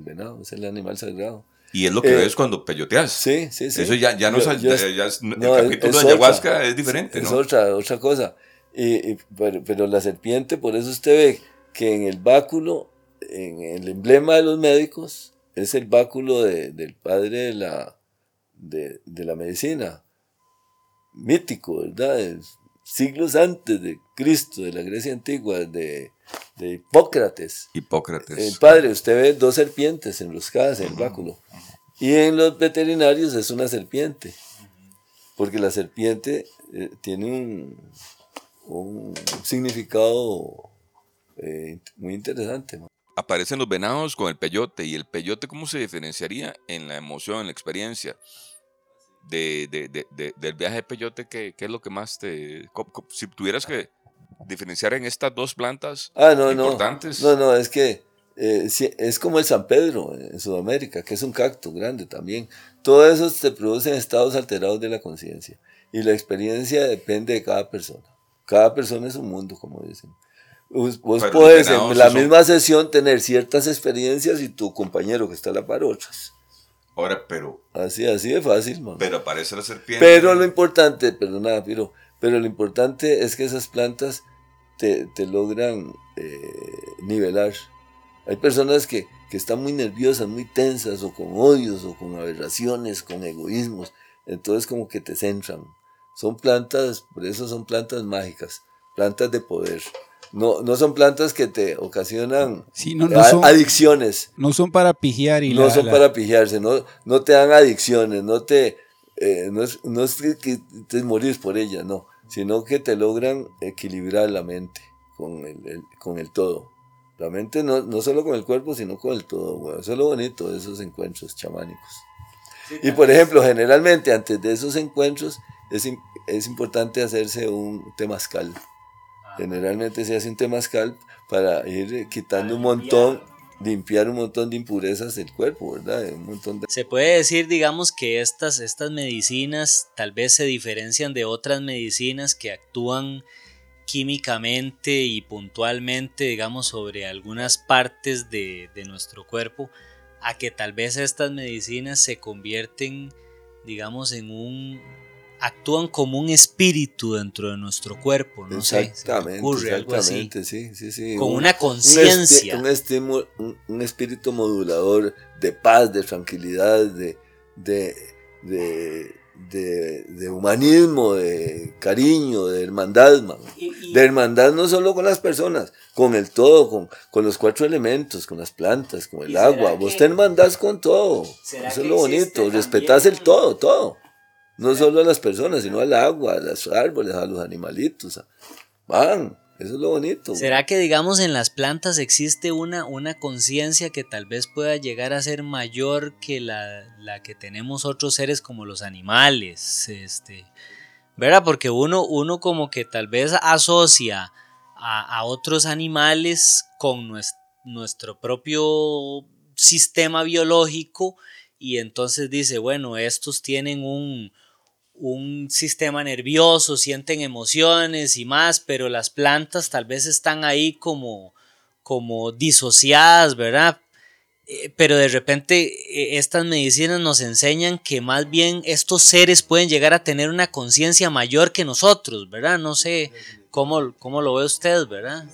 venado es el animal sagrado. Y es lo que ves cuando peyoteas. Sí, sí, sí. Eso ya, ya no, ya es, el capítulo de ayahuasca es diferente, ¿no? Es otra, otra cosa. Y, pero, pero, la serpiente, por eso usted ve que en el báculo en el emblema de los médicos es el báculo del padre de la, de, la medicina, mítico, ¿verdad? siglos antes de Cristo, de la Grecia antigua, de, de Hipócrates. Hipócrates. El padre, usted ve dos serpientes enroscadas en el báculo. Y en los veterinarios es una serpiente, porque la serpiente eh, tiene un, un significado eh, muy interesante aparecen los venados con el peyote. ¿Y el peyote cómo se diferenciaría en la emoción, en la experiencia? De, del viaje de peyote, ¿qué, ¿qué, es lo que más te... Si tuvieras que diferenciar en estas dos plantas ah, no, importantes. No, no, es que eh, es como el San Pedro en Sudamérica, que es un cacto grande también. Todo eso se produce en estados alterados de la conciencia. Y la experiencia depende de cada persona. Cada persona es un mundo, como dicen. Vos, puedes en la misma sesión tener ciertas experiencias y tu compañero que está a la par otras. Ahora, pero. Así, así de fácil, Pero aparece la serpiente. Pero lo importante, perdona, pero, pero lo importante es que esas plantas te, te logran eh, nivelar. Hay personas que, que están muy nerviosas, muy tensas, o con odios, o con aberraciones, con egoísmos. Entonces, como que te centran. Son plantas, por eso son plantas mágicas, plantas de poder. No, no son plantas que te ocasionan adicciones. No son para pijear y No son para pijearse, no, no te dan adicciones, no te eh, no, es, no es que te morís por ellas, no, sino que te logran equilibrar la mente con el, con el todo. La mente no, no solo con el cuerpo, sino con el todo. Eso es lo bonito de esos encuentros chamánicos. y por ejemplo, generalmente antes de esos encuentros es, es importante hacerse un temazcal. Generalmente se hace un temazcal para ir quitando un montón, limpiar un montón de impurezas del cuerpo, ¿verdad? Un montón Se puede decir, digamos, que estas, estas medicinas tal vez se diferencian de otras medicinas que actúan químicamente y puntualmente, digamos, sobre algunas partes de, de nuestro cuerpo, a que tal vez estas medicinas se convierten, digamos, en un actúan como un espíritu dentro de nuestro cuerpo, no exactamente, sé, algo así. Sí, sí, sí. Con una conciencia. Un, un, espíritu modulador de paz, de tranquilidad, de, de, de, de, humanismo, de cariño, de hermandad, de hermandad no solo con las personas, con el todo, con, con los cuatro elementos, con las plantas, con el agua. Vos te hermandás con todo. Eso es lo bonito, respetás el todo, todo. No solo a las personas, sino al agua, a los árboles, a los animalitos. Van, eso es lo bonito. ¿Será que, digamos, en las plantas existe una, una conciencia que tal vez pueda llegar a ser mayor que la, que tenemos otros seres como los animales? Este, ¿Verdad? Porque uno, uno como que tal vez asocia a, otros animales con nuestro propio sistema biológico y entonces dice, bueno, estos tienen un, un sistema nervioso, sienten emociones y más, pero las plantas tal vez están ahí como, como disociadas, ¿verdad? Eh, pero de repente eh, estas medicinas nos enseñan que más bien estos seres pueden llegar a tener una conciencia mayor que nosotros, ¿verdad? No sé cómo, cómo lo ve usted, ¿verdad?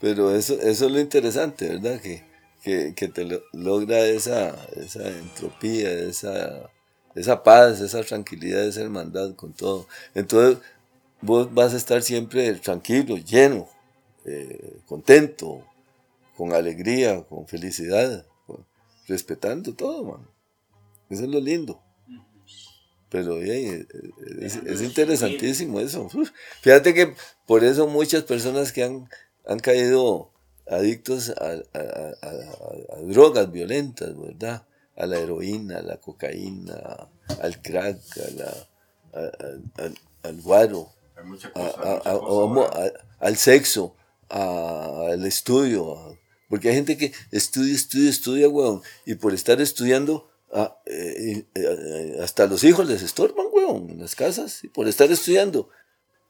Pero eso, eso es lo interesante, ¿verdad? Que, que, te logra esa, esa entropía, esa esa paz, esa tranquilidad, esa hermandad con todo. Entonces vos vas a estar siempre tranquilo, lleno, eh, contento, con alegría, con felicidad, respetando todo, man. Eso es lo lindo. Pero es, es, interesantísimo eso. Fíjate que por eso muchas personas que han, han caído adictos a, a drogas violentas, ¿verdad? A la heroína, a la cocaína, al crack, al guaro, al sexo, al estudio. Porque hay gente que estudia, estudia, estudia, weón, y por estar estudiando, eh, eh, hasta los hijos les estorban, weón, en las casas, y por estar estudiando.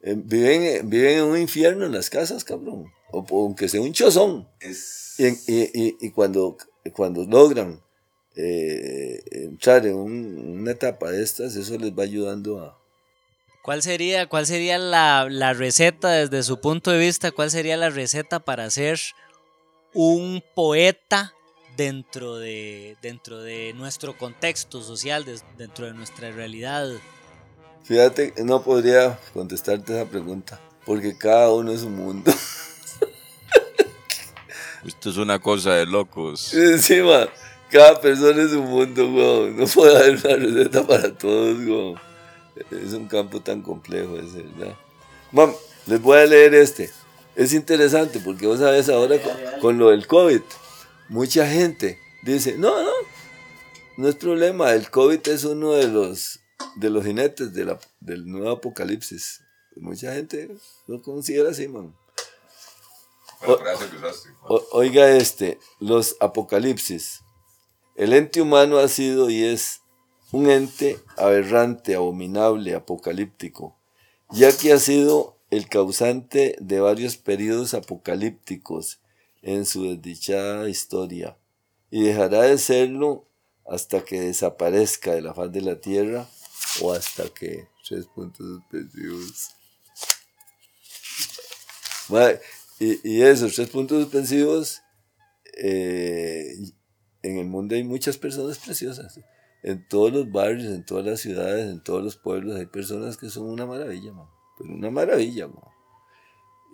Eh, viven, viven en un infierno en las casas, cabrón. O, aunque sea un chozón. Y, y, cuando, cuando logran eh, entrar en una etapa de estas, eso les va ayudando a... ¿Cuál sería, cuál sería la, la receta desde su punto de vista? ¿Cuál sería la receta para ser un poeta dentro de, dentro de nuestro contexto social, dentro de nuestra realidad? Fíjate, no podría contestarte esa pregunta, porque cada uno es un mundo. Esto es una cosa de locos. Encima, cada persona es un mundo, weón. No puede haber una receta para todos, weón. Es un campo tan complejo ese, ¿verdad? Mam, les voy a leer este. Es interesante porque vos sabes ahora con, lo del COVID, mucha gente dice, no, no, no es problema, el COVID es uno de los, de los jinetes de la, del nuevo apocalipsis. Mucha gente lo considera así, man. oiga este, los apocalipsis el ente humano ha sido y es un ente aberrante, abominable, apocalíptico, ya que ha sido el causante de varios periodos apocalípticos en su desdichada historia, y dejará de serlo hasta que desaparezca de la faz de la tierra o hasta que tres puntos suspensivos. Y, y esos tres puntos suspensivos eh, en el mundo hay muchas personas preciosas. En todos los barrios, en todas las ciudades, en todos los pueblos hay personas que son una maravilla, Pero una maravilla,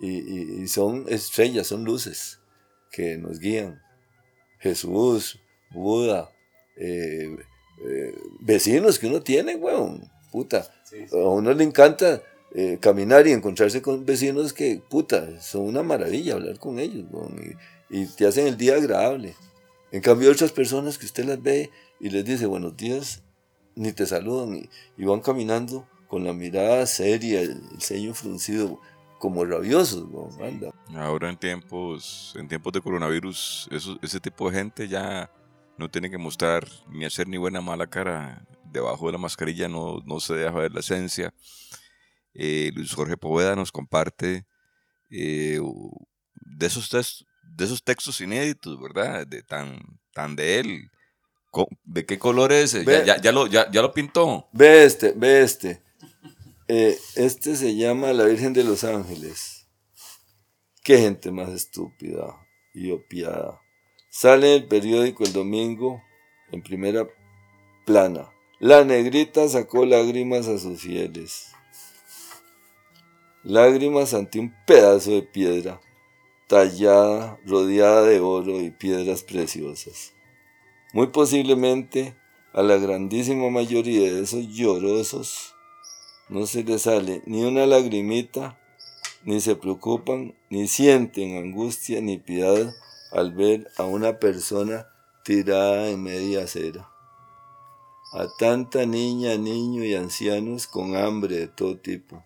Y, son estrellas, son luces que nos guían. Jesús, Buda, eh, eh, vecinos que uno tiene, weón. Puta. A uno le encanta eh, caminar y encontrarse con vecinos que, puta, son una maravilla hablar con ellos, y te hacen el día agradable. En cambio, otras personas que usted las ve y les dice buenos días, ni te saludan y, van caminando con la mirada seria, el, ceño fruncido, como rabiosos. Ahora en tiempos, en tiempos de coronavirus, ese tipo de gente ya no tiene que mostrar ni hacer ni buena mala cara. Debajo de la mascarilla no, no se deja ver la esencia. eh, Luis Jorge Poveda nos comparte eh, de, esos de esos textos inéditos, ¿verdad? De tan, tan de él. ¿De qué color es? Ya, ya, lo, ya, ya, lo pintó. Ve este, ve este. Eh, este se llama La Virgen de los Ángeles. Qué gente más estúpida y opiada. Sale en el periódico el domingo en primera plana. La negrita sacó lágrimas a sus fieles. Lágrimas ante un pedazo de piedra tallada, rodeada de oro y piedras preciosas. Muy posiblemente a la grandísima mayoría de esos llorosos no se les sale ni una lagrimita, ni se preocupan, ni sienten angustia ni piedad al ver a una persona tirada en media acera. A tanta niña, niño y ancianos con hambre de todo tipo,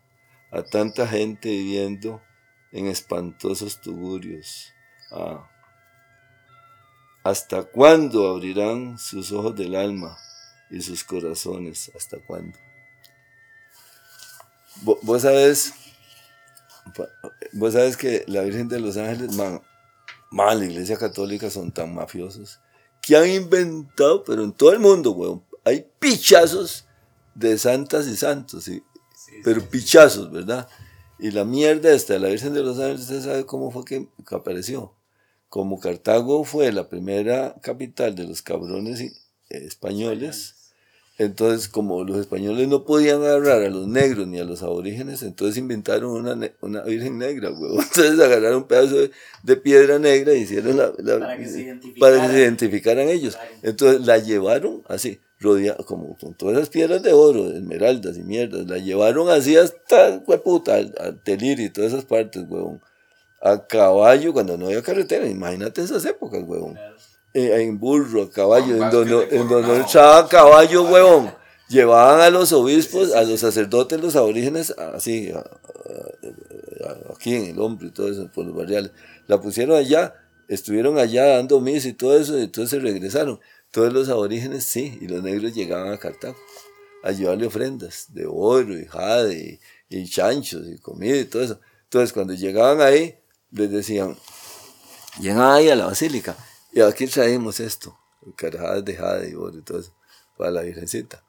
a tanta gente viviendo en espantosos tugurios. Ah, ¿Hasta cuándo abrirán sus ojos del alma y sus corazones? ¿Hasta cuándo? Vos sabés, vos sabés que la Virgen de los Ángeles, man, man, la Iglesia Católica son tan mafiosos que han inventado, pero en todo el mundo, weón, hay pichazos de santas y santos, pero pichazos, ¿verdad? Y la mierda esta, la Virgen de los Ángeles, usted sabe cómo fue que apareció como Cartago fue la primera capital de los cabrones españoles, entonces como los españoles no podían agarrar a los negros ni a los aborígenes, entonces inventaron una, una virgen negra, huevo. Entonces agarraron un pedazo de, piedra negra y hicieron la, para, que se identificaran ellos. Entonces la llevaron así, como con todas esas piedras de oro, esmeraldas y mierdas, la llevaron así hasta, hueputa, al, Telir y todas esas partes, huevón a caballo cuando no había carretera. Imagínate esas épocas, huevón. Eh, en burro, a caballo, en donde, en donde echaba caballo, huevón. Llevaban a los obispos, a los sacerdotes, los aborígenes, así, aquí en el hombre y todo eso, por los barriales. La pusieron allá, estuvieron allá dando misa y todo eso, y entonces regresaron. Todos los aborígenes, sí, y los negros llegaban a Cartago a llevarle ofrendas de oro y jade y, chanchos y comida y todo eso. Entonces, cuando llegaban ahí, les decían, llegan ahí a la basílica y aquí traemos esto, carajadas de jade y oro y todo eso, para la virgencita.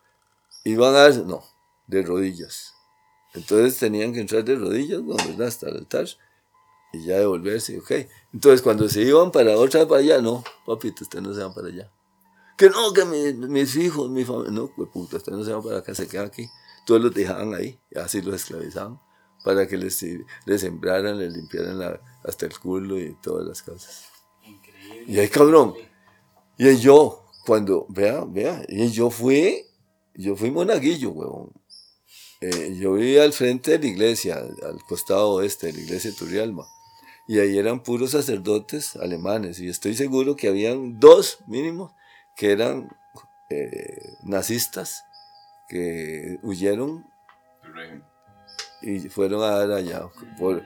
Y van a dar, no, de rodillas. Entonces tenían que entrar de rodillas, ¿verdad? Hasta el altar y ya devolverse, ok. Entonces cuando se iban para otra para allá, no, papito, ustedes no se van para allá. Que no, que mis hijos, mi familia, no, pues puta, ustedes no se van para acá, se quedan aquí. Todos los dejaban ahí, así los esclavizaban para que les, les sembraran, les limpiaran hasta el culo y todas las cosas. Increíble. Y ahí, cabrón. Y yo, cuando, vea, vea, y yo fui, yo fui monaguillo, huevón. Eh, yo vivía al frente de la iglesia, al costado oeste de la iglesia de Turrialba. Y ahí eran puros sacerdotes alemanes. Y estoy seguro que habían dos mínimos que eran eh, nazistas que huyeron y fueron a dar allá. Por,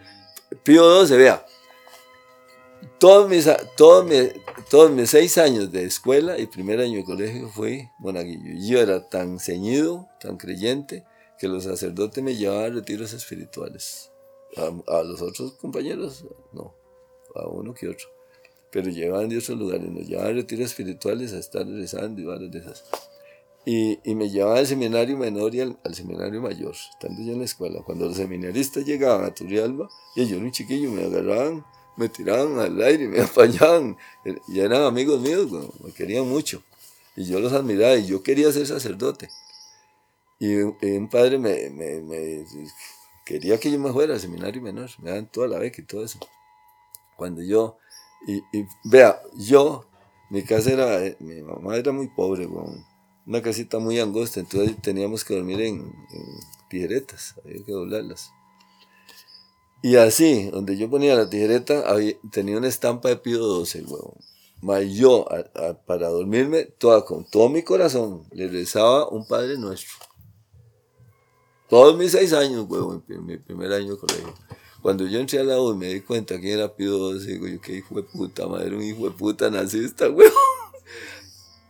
Pío XII, vea, todos mis, todos, mis, todos mis seis años de escuela y primer año de colegio fue monaguillo. Yo era tan ceñido, tan creyente, que los sacerdotes me llevaban a retiros espirituales. A, los otros compañeros, no, a uno que otro. Pero llevaban de otros lugares, nos llevaban a retiros espirituales a estar rezando y varias de esas. Y, y, me llevaba al seminario menor y al, seminario mayor, estando yo en la escuela. Cuando los seminaristas llegaban a Turialba, y yo era un chiquillo, me agarraban, me tiraban al aire, y me apañaban. Y eran amigos míos, me querían mucho. Y yo los admiraba y yo quería ser sacerdote. Y, un padre me, me, me, quería que yo me fuera al seminario menor, me daban toda la beca y todo eso. Cuando yo, y, y vea, yo, mi casa era, eh, mi mamá era muy pobre, bueno, una casita muy angosta, entonces teníamos que dormir en, tijeretas, había que doblarlas. Y así, donde yo ponía la tijereta, tenía una estampa de Pío 12, huevón. Mas yo, para dormirme, toda, con todo mi corazón, le rezaba un Padre Nuestro. Todos mis seis años, huevón, en mi primer año de colegio. Cuando yo entré a la U y me di cuenta que era Pío 12, digo yo, qué hijo de puta, madre, un hijo de puta nazista, huevón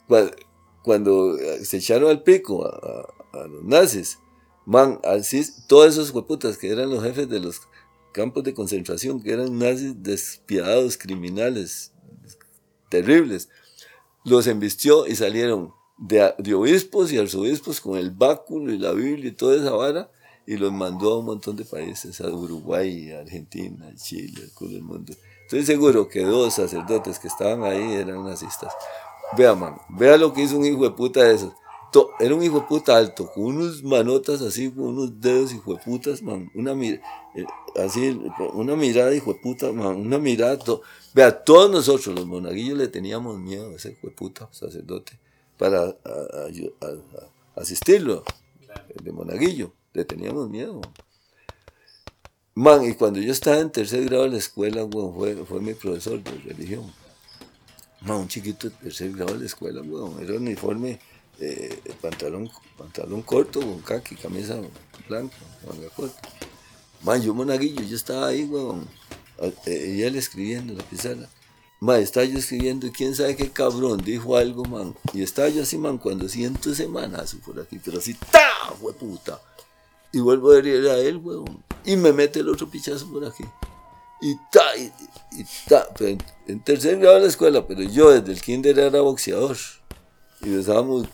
cuando eh, se echaron al pico a, los nazis, Man, así, todos esos hueputas que eran los jefes de los campos de concentración, que eran nazis despiadados, criminales, terribles, los embistió y salieron de, de, obispos y arzobispos con el báculo y la Biblia y toda esa vara y los mandó a un montón de países, a Uruguay, a Argentina, a Chile, a todo el mundo. Estoy seguro que dos sacerdotes que estaban ahí eran nazistas. Vea, man, vea lo que hizo un hijo de puta de esos. Era un hijo de puta alto, con unos manotas así, con unos dedos hijo de putas, man. Una, eh, así, una mirada hijo de puta, man. Una mirada. Vea, todos nosotros, los monaguillos, le teníamos miedo a ese hijo de puta sacerdote para asistirlo, el de monaguillo. Le teníamos miedo. Man, y cuando yo estaba en tercer grado de la escuela, bueno, fue, fue mi profesor de religión. Man, un chiquito de tercer grado de la escuela, bueno, era uniforme, eh, pantalón, pantalón corto, con kaki, camisa blanca, manga corta. Man, yo monaguillo, yo estaba ahí, weón, eh, y él escribiendo en la pizarra. Man, estaba yo escribiendo y quién sabe qué cabrón dijo algo, man. Y estaba yo así, man, cuando siento semanas por aquí, pero así, ¡ta! Fue puta. Y vuelvo a herir a él, weón. Y me mete el otro pichazo por aquí. Y ta, y, ta. en, tercer grado de la escuela, pero yo desde el kinder era boxeador. Y usábamos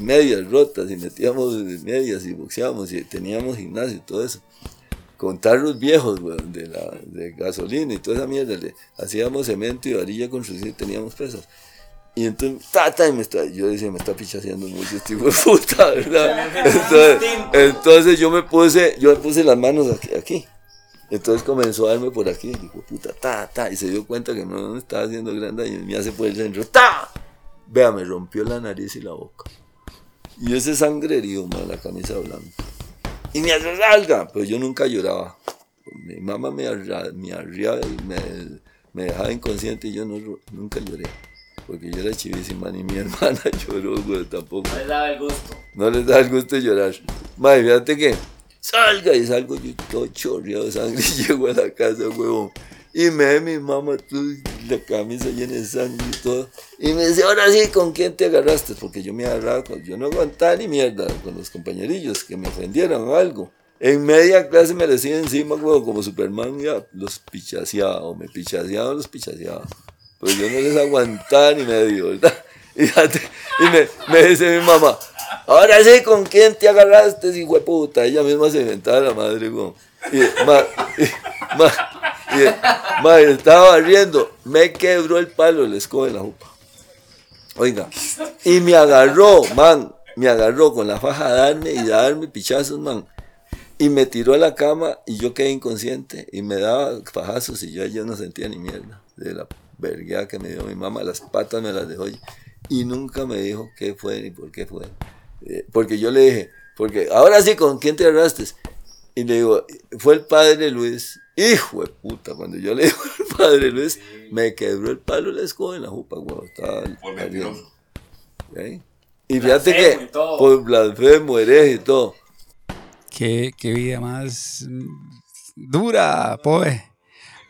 medias rotas y metíamos medias y boxeábamos y teníamos gimnasio y todo eso. Con tarros viejos, weón, de, la, de gasolina y toda esa mierda. Le, hacíamos cemento y varilla con y teníamos pesas. Y entonces, tata, y me está, yo decía, me está pichaseando mucho este hijo de puta, ¿verdad? Entonces, yo me puse, yo me puse las manos aquí. Entonces comenzó a darme por aquí, y dijo, puta, ta, ta, y se dio cuenta que no me estaba haciendo grande y me hace por el centro, ta. Vea, me rompió la nariz y la boca. Y ese sangrerío, man, la camisa blanca. Y me salga, pero yo nunca lloraba. Mi mamá me, me arriaba y me, me dejaba inconsciente y yo nunca lloré porque yo era chivísima, ni mi hermana lloró, güey, tampoco. No les daba el gusto. No les daba el gusto de llorar. Madre, fíjate que salga y salgo yo todo chorreado de sangre y llego a la casa, huevón. Y me ve mi mamá, tú, la camisa llena de sangre y todo. Y me dice, ahora sí, ¿con quién te agarraste? Porque yo me agarraba, yo no aguantaba ni mierda con los compañerillos que me ofendieran o algo. En media clase me decía encima, huevón, como Superman, ya los pichaseaba, o me pichaseaba los pichaseaba. Pues yo no les aguantaba ni medio, ¿verdad? Y, me, dice mi mamá, ahora sí, ¿con quién te agarraste, hijo de puta? Ella misma se inventaba la madre, güey. Y, ma, estaba barriendo, me quebró el palo, le escoge la jupa. Oiga, y me agarró, man, me agarró con la faja a darme y darme pichazos, man. Y me tiró a la cama y yo quedé inconsciente y me daba fajazos y yo ya no sentía ni mierda de la verga que me dio mi mamá, las patas me las dejó y nunca me dijo qué fue ni por qué fue. Eh, porque yo le dije, porque ahora sí, ¿con quién te agarraste? Y le digo, fue el padre Luis. Hijo de puta, cuando yo le digo al padre Luis, me quebró el palo la escoba en la jupa, güey. Estaba Y fíjate que, por blasfemo, hereje y todo. Qué, qué vida más dura, pobre.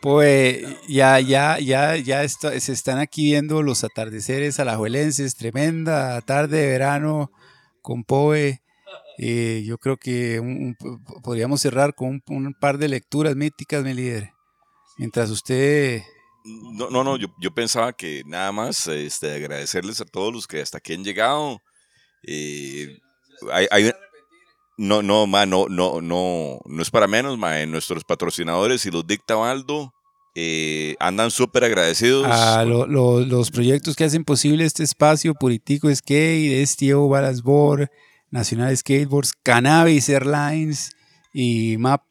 Pues ya, ya, ya, ya se están aquí viendo los atardeceres alajuelenses, tremenda tarde de verano con Poe. Eh, yo creo que podríamos cerrar con un, par de lecturas míticas, mi líder. Mientras usted... No, no, no yo, yo, pensaba que nada más este, agradecerles a todos los que hasta aquí han llegado. Eh, hay, no, no, ma, no, no, no, no es para menos, ma. Nuestros patrocinadores y los dicta Valdo eh, andan súper agradecidos. A los proyectos que hacen posible este espacio, Puritico Skate, Estio, Balasbor, Nacional Skateboards, Cannabis Airlines y MAP.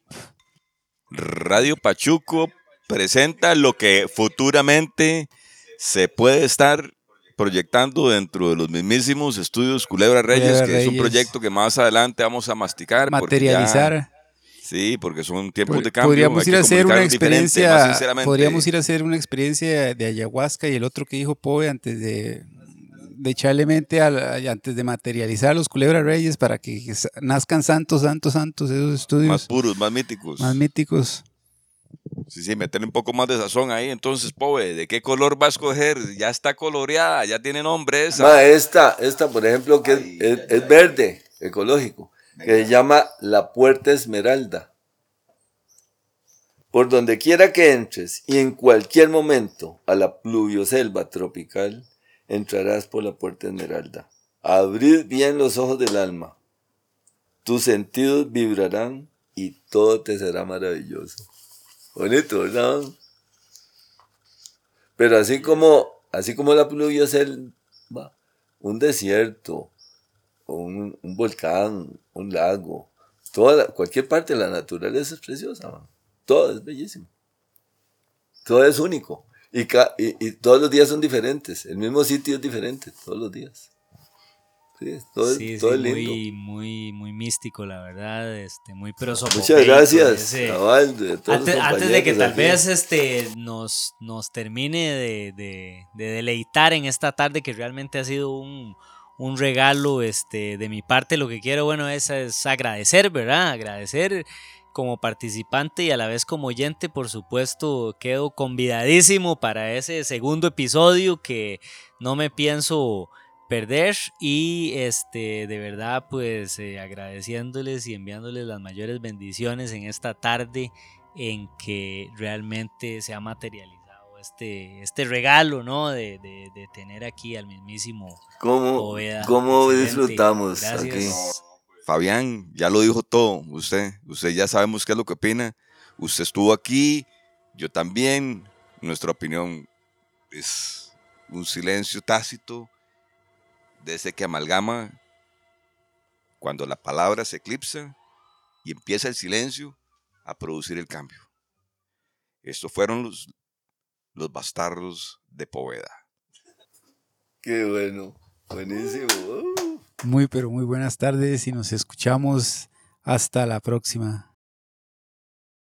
Radio Pachuco presenta lo que futuramente se puede estar proyectando dentro de los mismísimos estudios Culebra Reyes, que es un proyecto que más adelante vamos a masticar. Materializar. sí, porque son tiempos de cambio. Podríamos ir a hacer una experiencia. Podríamos ir a hacer una experiencia de ayahuasca y el otro que dijo Poe antes de, de echarle mente antes de materializar los Culebra Reyes para que nazcan santos, santos, santos esos estudios. Más puros, más míticos. Más míticos. Sí, sí, meterle un poco más de sazón ahí. Entonces, pobre, ¿de qué color va a escoger? Ya está coloreada, ya tiene nombre esa. esta, esta, por ejemplo, que es, verde, ecológico. que se llama La Puerta Esmeralda. Por donde quiera que entres y en cualquier momento a la pluvioselva tropical, entrarás por la Puerta Esmeralda. Abrid bien los ojos del alma. Tus sentidos vibrarán y todo te será maravilloso. Bonito, ¿verdad? Pero así como, así como la pluvioselva, un desierto, un, un volcán, un lago, toda cualquier parte de la naturaleza es preciosa, todo es bellísimo, todo es único y, y, y, todos los días son diferentes, el mismo sitio es diferente todos los días. Sí, todo, sí, todo sí, lindo. Muy, muy, muy místico, la verdad, este, muy Muchas gracias, cabal, de todos antes, de que tal aquí. vez este, nos, nos termine de, de- de deleitar en esta tarde, que realmente ha sido un, un regalo este, de mi parte, lo que quiero, bueno, es, es agradecer, ¿verdad? Agradecer como participante y a la vez como oyente, por supuesto, quedo convidadísimo para ese segundo episodio que no me pienso perder y este de verdad pues eh, agradeciéndoles y enviándoles las mayores bendiciones en esta tarde en que realmente se ha materializado este, este regalo ¿no? de, de- de tener aquí al mismísimo ¿Cómo, Poveda. cómo disfrutamos Gracias. aquí? Fabián, ya lo dijo todo, usted, usted ya sabemos qué es lo que opina, usted estuvo aquí, yo también, nuestra opinión es un silencio tácito de ese que amalgama cuando la palabra se eclipsa y empieza el silencio a producir el cambio. Estos fueron los, los bastardos de Poveda. Qué bueno, buenísimo. Muy, pero muy buenas tardes y nos escuchamos hasta la próxima.